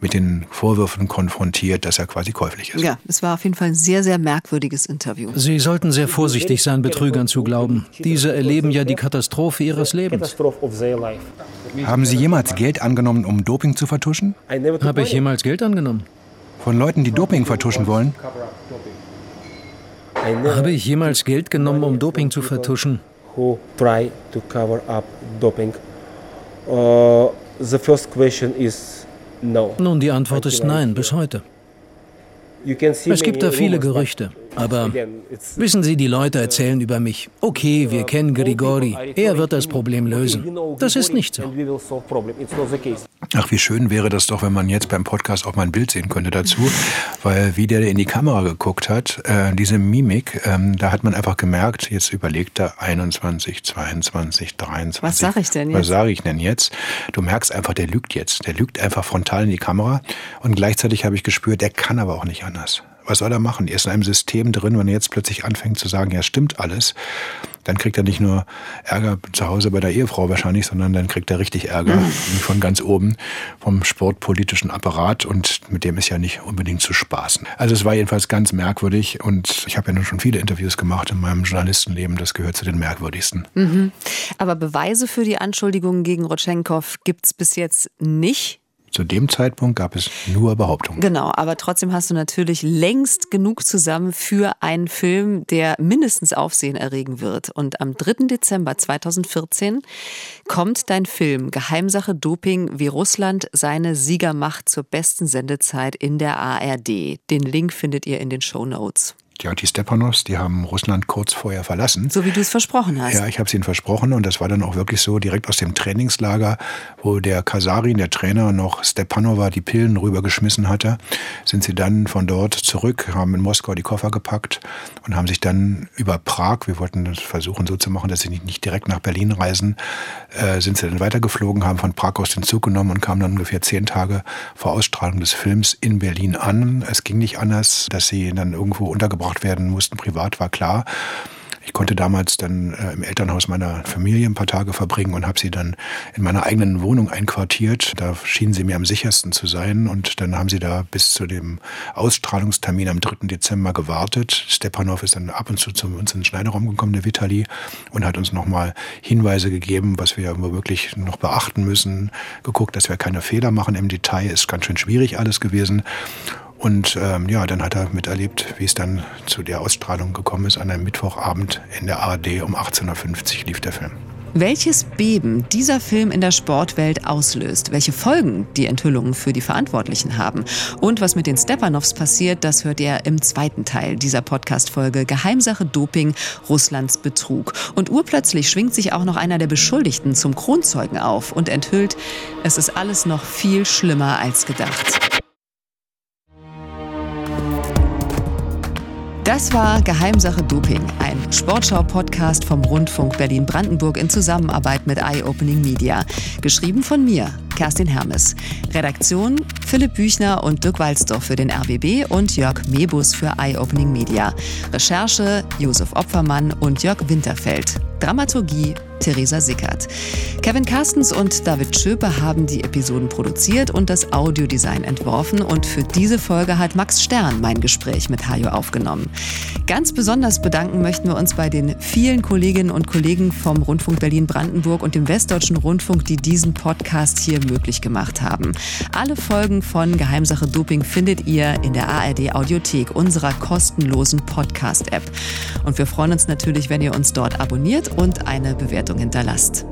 mit den Vorwürfen konfrontiert, dass er quasi käuflich ist. Ja, es war auf jeden Fall ein sehr, sehr merkwürdiges Interview. Sie sollten sehr vorsichtig sein, Betrügern zu glauben. Diese erleben ja die Katastrophe ihres Lebens. Haben Sie jemals Geld angenommen, um Doping zu vertuschen? Habe ich jemals Geld angenommen? Von Leuten, die Doping vertuschen wollen? Habe ich jemals Geld genommen, um Doping zu vertuschen? Uh, Nun, die Antwort ist nein, bis heute. Es gibt da viele Gerüchte. Aber wissen Sie, die Leute erzählen über mich. Okay, wir kennen Grigori. Er wird das Problem lösen. Das ist nicht so. Ach, wie schön wäre das doch, wenn man jetzt beim Podcast auch mal ein Bild sehen könnte dazu. Weil wie der in die Kamera geguckt hat, äh, diese Mimik, ähm, da hat man einfach gemerkt, jetzt überlegt er 21, 22, 23. Was sage ich denn jetzt? Was sage ich denn jetzt? Du merkst einfach, der lügt jetzt. Der lügt einfach frontal in die Kamera. Und gleichzeitig habe ich gespürt, der kann aber auch nicht anders. Was soll er machen? Er ist in einem System drin, wenn er jetzt plötzlich anfängt zu sagen, ja, stimmt alles, dann kriegt er nicht nur Ärger zu Hause bei der Ehefrau wahrscheinlich, sondern dann kriegt er richtig Ärger mhm. von ganz oben vom sportpolitischen Apparat und mit dem ist ja nicht unbedingt zu spaßen. Also es war jedenfalls ganz merkwürdig und ich habe ja nun schon viele Interviews gemacht in meinem Journalistenleben, das gehört zu den merkwürdigsten. Mhm. Aber Beweise für die Anschuldigungen gegen Rotschenkov gibt es bis jetzt nicht. Zu dem Zeitpunkt gab es nur Behauptungen. Genau, aber trotzdem hast du natürlich längst genug zusammen für einen Film, der mindestens Aufsehen erregen wird. Und am 3. Dezember 2014 kommt dein Film Geheimsache Doping, wie Russland seine Siegermacht zur besten Sendezeit in der ARD. Den Link findet ihr in den Show Notes. Die Stepanovs, die haben Russland kurz vorher verlassen. So wie du es versprochen hast. Ja, ich habe es ihnen versprochen und das war dann auch wirklich so direkt aus dem Trainingslager, wo der Kasarin, der Trainer, noch Stepanova die Pillen rübergeschmissen hatte, sind sie dann von dort zurück, haben in Moskau die Koffer gepackt und haben sich dann über Prag, wir wollten das versuchen so zu machen, dass sie nicht, nicht direkt nach Berlin reisen, äh, sind sie dann weitergeflogen, haben von Prag aus den Zug genommen und kamen dann ungefähr zehn Tage vor Ausstrahlung des Films in Berlin an. Es ging nicht anders, dass sie dann irgendwo untergebracht werden mussten, privat war klar. Ich konnte damals dann äh, im Elternhaus meiner Familie ein paar Tage verbringen und habe sie dann in meiner eigenen Wohnung einquartiert. Da schienen sie mir am sichersten zu sein und dann haben sie da bis zu dem Ausstrahlungstermin am 3. Dezember gewartet. Stepanov ist dann ab und zu zu uns in den Schneiderraum gekommen, der Vitali, und hat uns nochmal Hinweise gegeben, was wir wirklich noch beachten müssen. Geguckt, dass wir keine Fehler machen im Detail. Ist ganz schön schwierig alles gewesen. Und ähm, ja, dann hat er miterlebt, wie es dann zu der Ausstrahlung gekommen ist. An einem Mittwochabend in der ARD um 18.50 Uhr lief der Film. Welches Beben dieser Film in der Sportwelt auslöst, welche Folgen die Enthüllungen für die Verantwortlichen haben und was mit den Stepanows passiert, das hört ihr im zweiten Teil dieser Podcast-Folge Geheimsache Doping, Russlands Betrug. Und urplötzlich schwingt sich auch noch einer der Beschuldigten zum Kronzeugen auf und enthüllt, es ist alles noch viel schlimmer als gedacht. Das war Geheimsache Doping, ein Sportschau-Podcast vom Rundfunk Berlin-Brandenburg in Zusammenarbeit mit Eye Opening Media. Geschrieben von mir, Kerstin Hermes. Redaktion Philipp Büchner und Dirk Walzdorf für den RBB und Jörg Mebus für Eye Opening Media. Recherche Josef Opfermann und Jörg Winterfeld. Dramaturgie Theresa Sickert. Kevin Carstens und David Schöpe haben die Episoden produziert und das Audiodesign entworfen und für diese Folge hat Max Stern mein Gespräch mit Hajo aufgenommen. Ganz besonders bedanken möchten wir uns bei den vielen Kolleginnen und Kollegen vom Rundfunk Berlin-Brandenburg und dem Westdeutschen Rundfunk, die diesen Podcast hier möglich gemacht haben. Alle Folgen von Geheimsache Doping findet ihr in der ARD Audiothek, unserer kostenlosen Podcast-App. Und wir freuen uns natürlich, wenn ihr uns dort abonniert und eine Bewertung hinterlasst.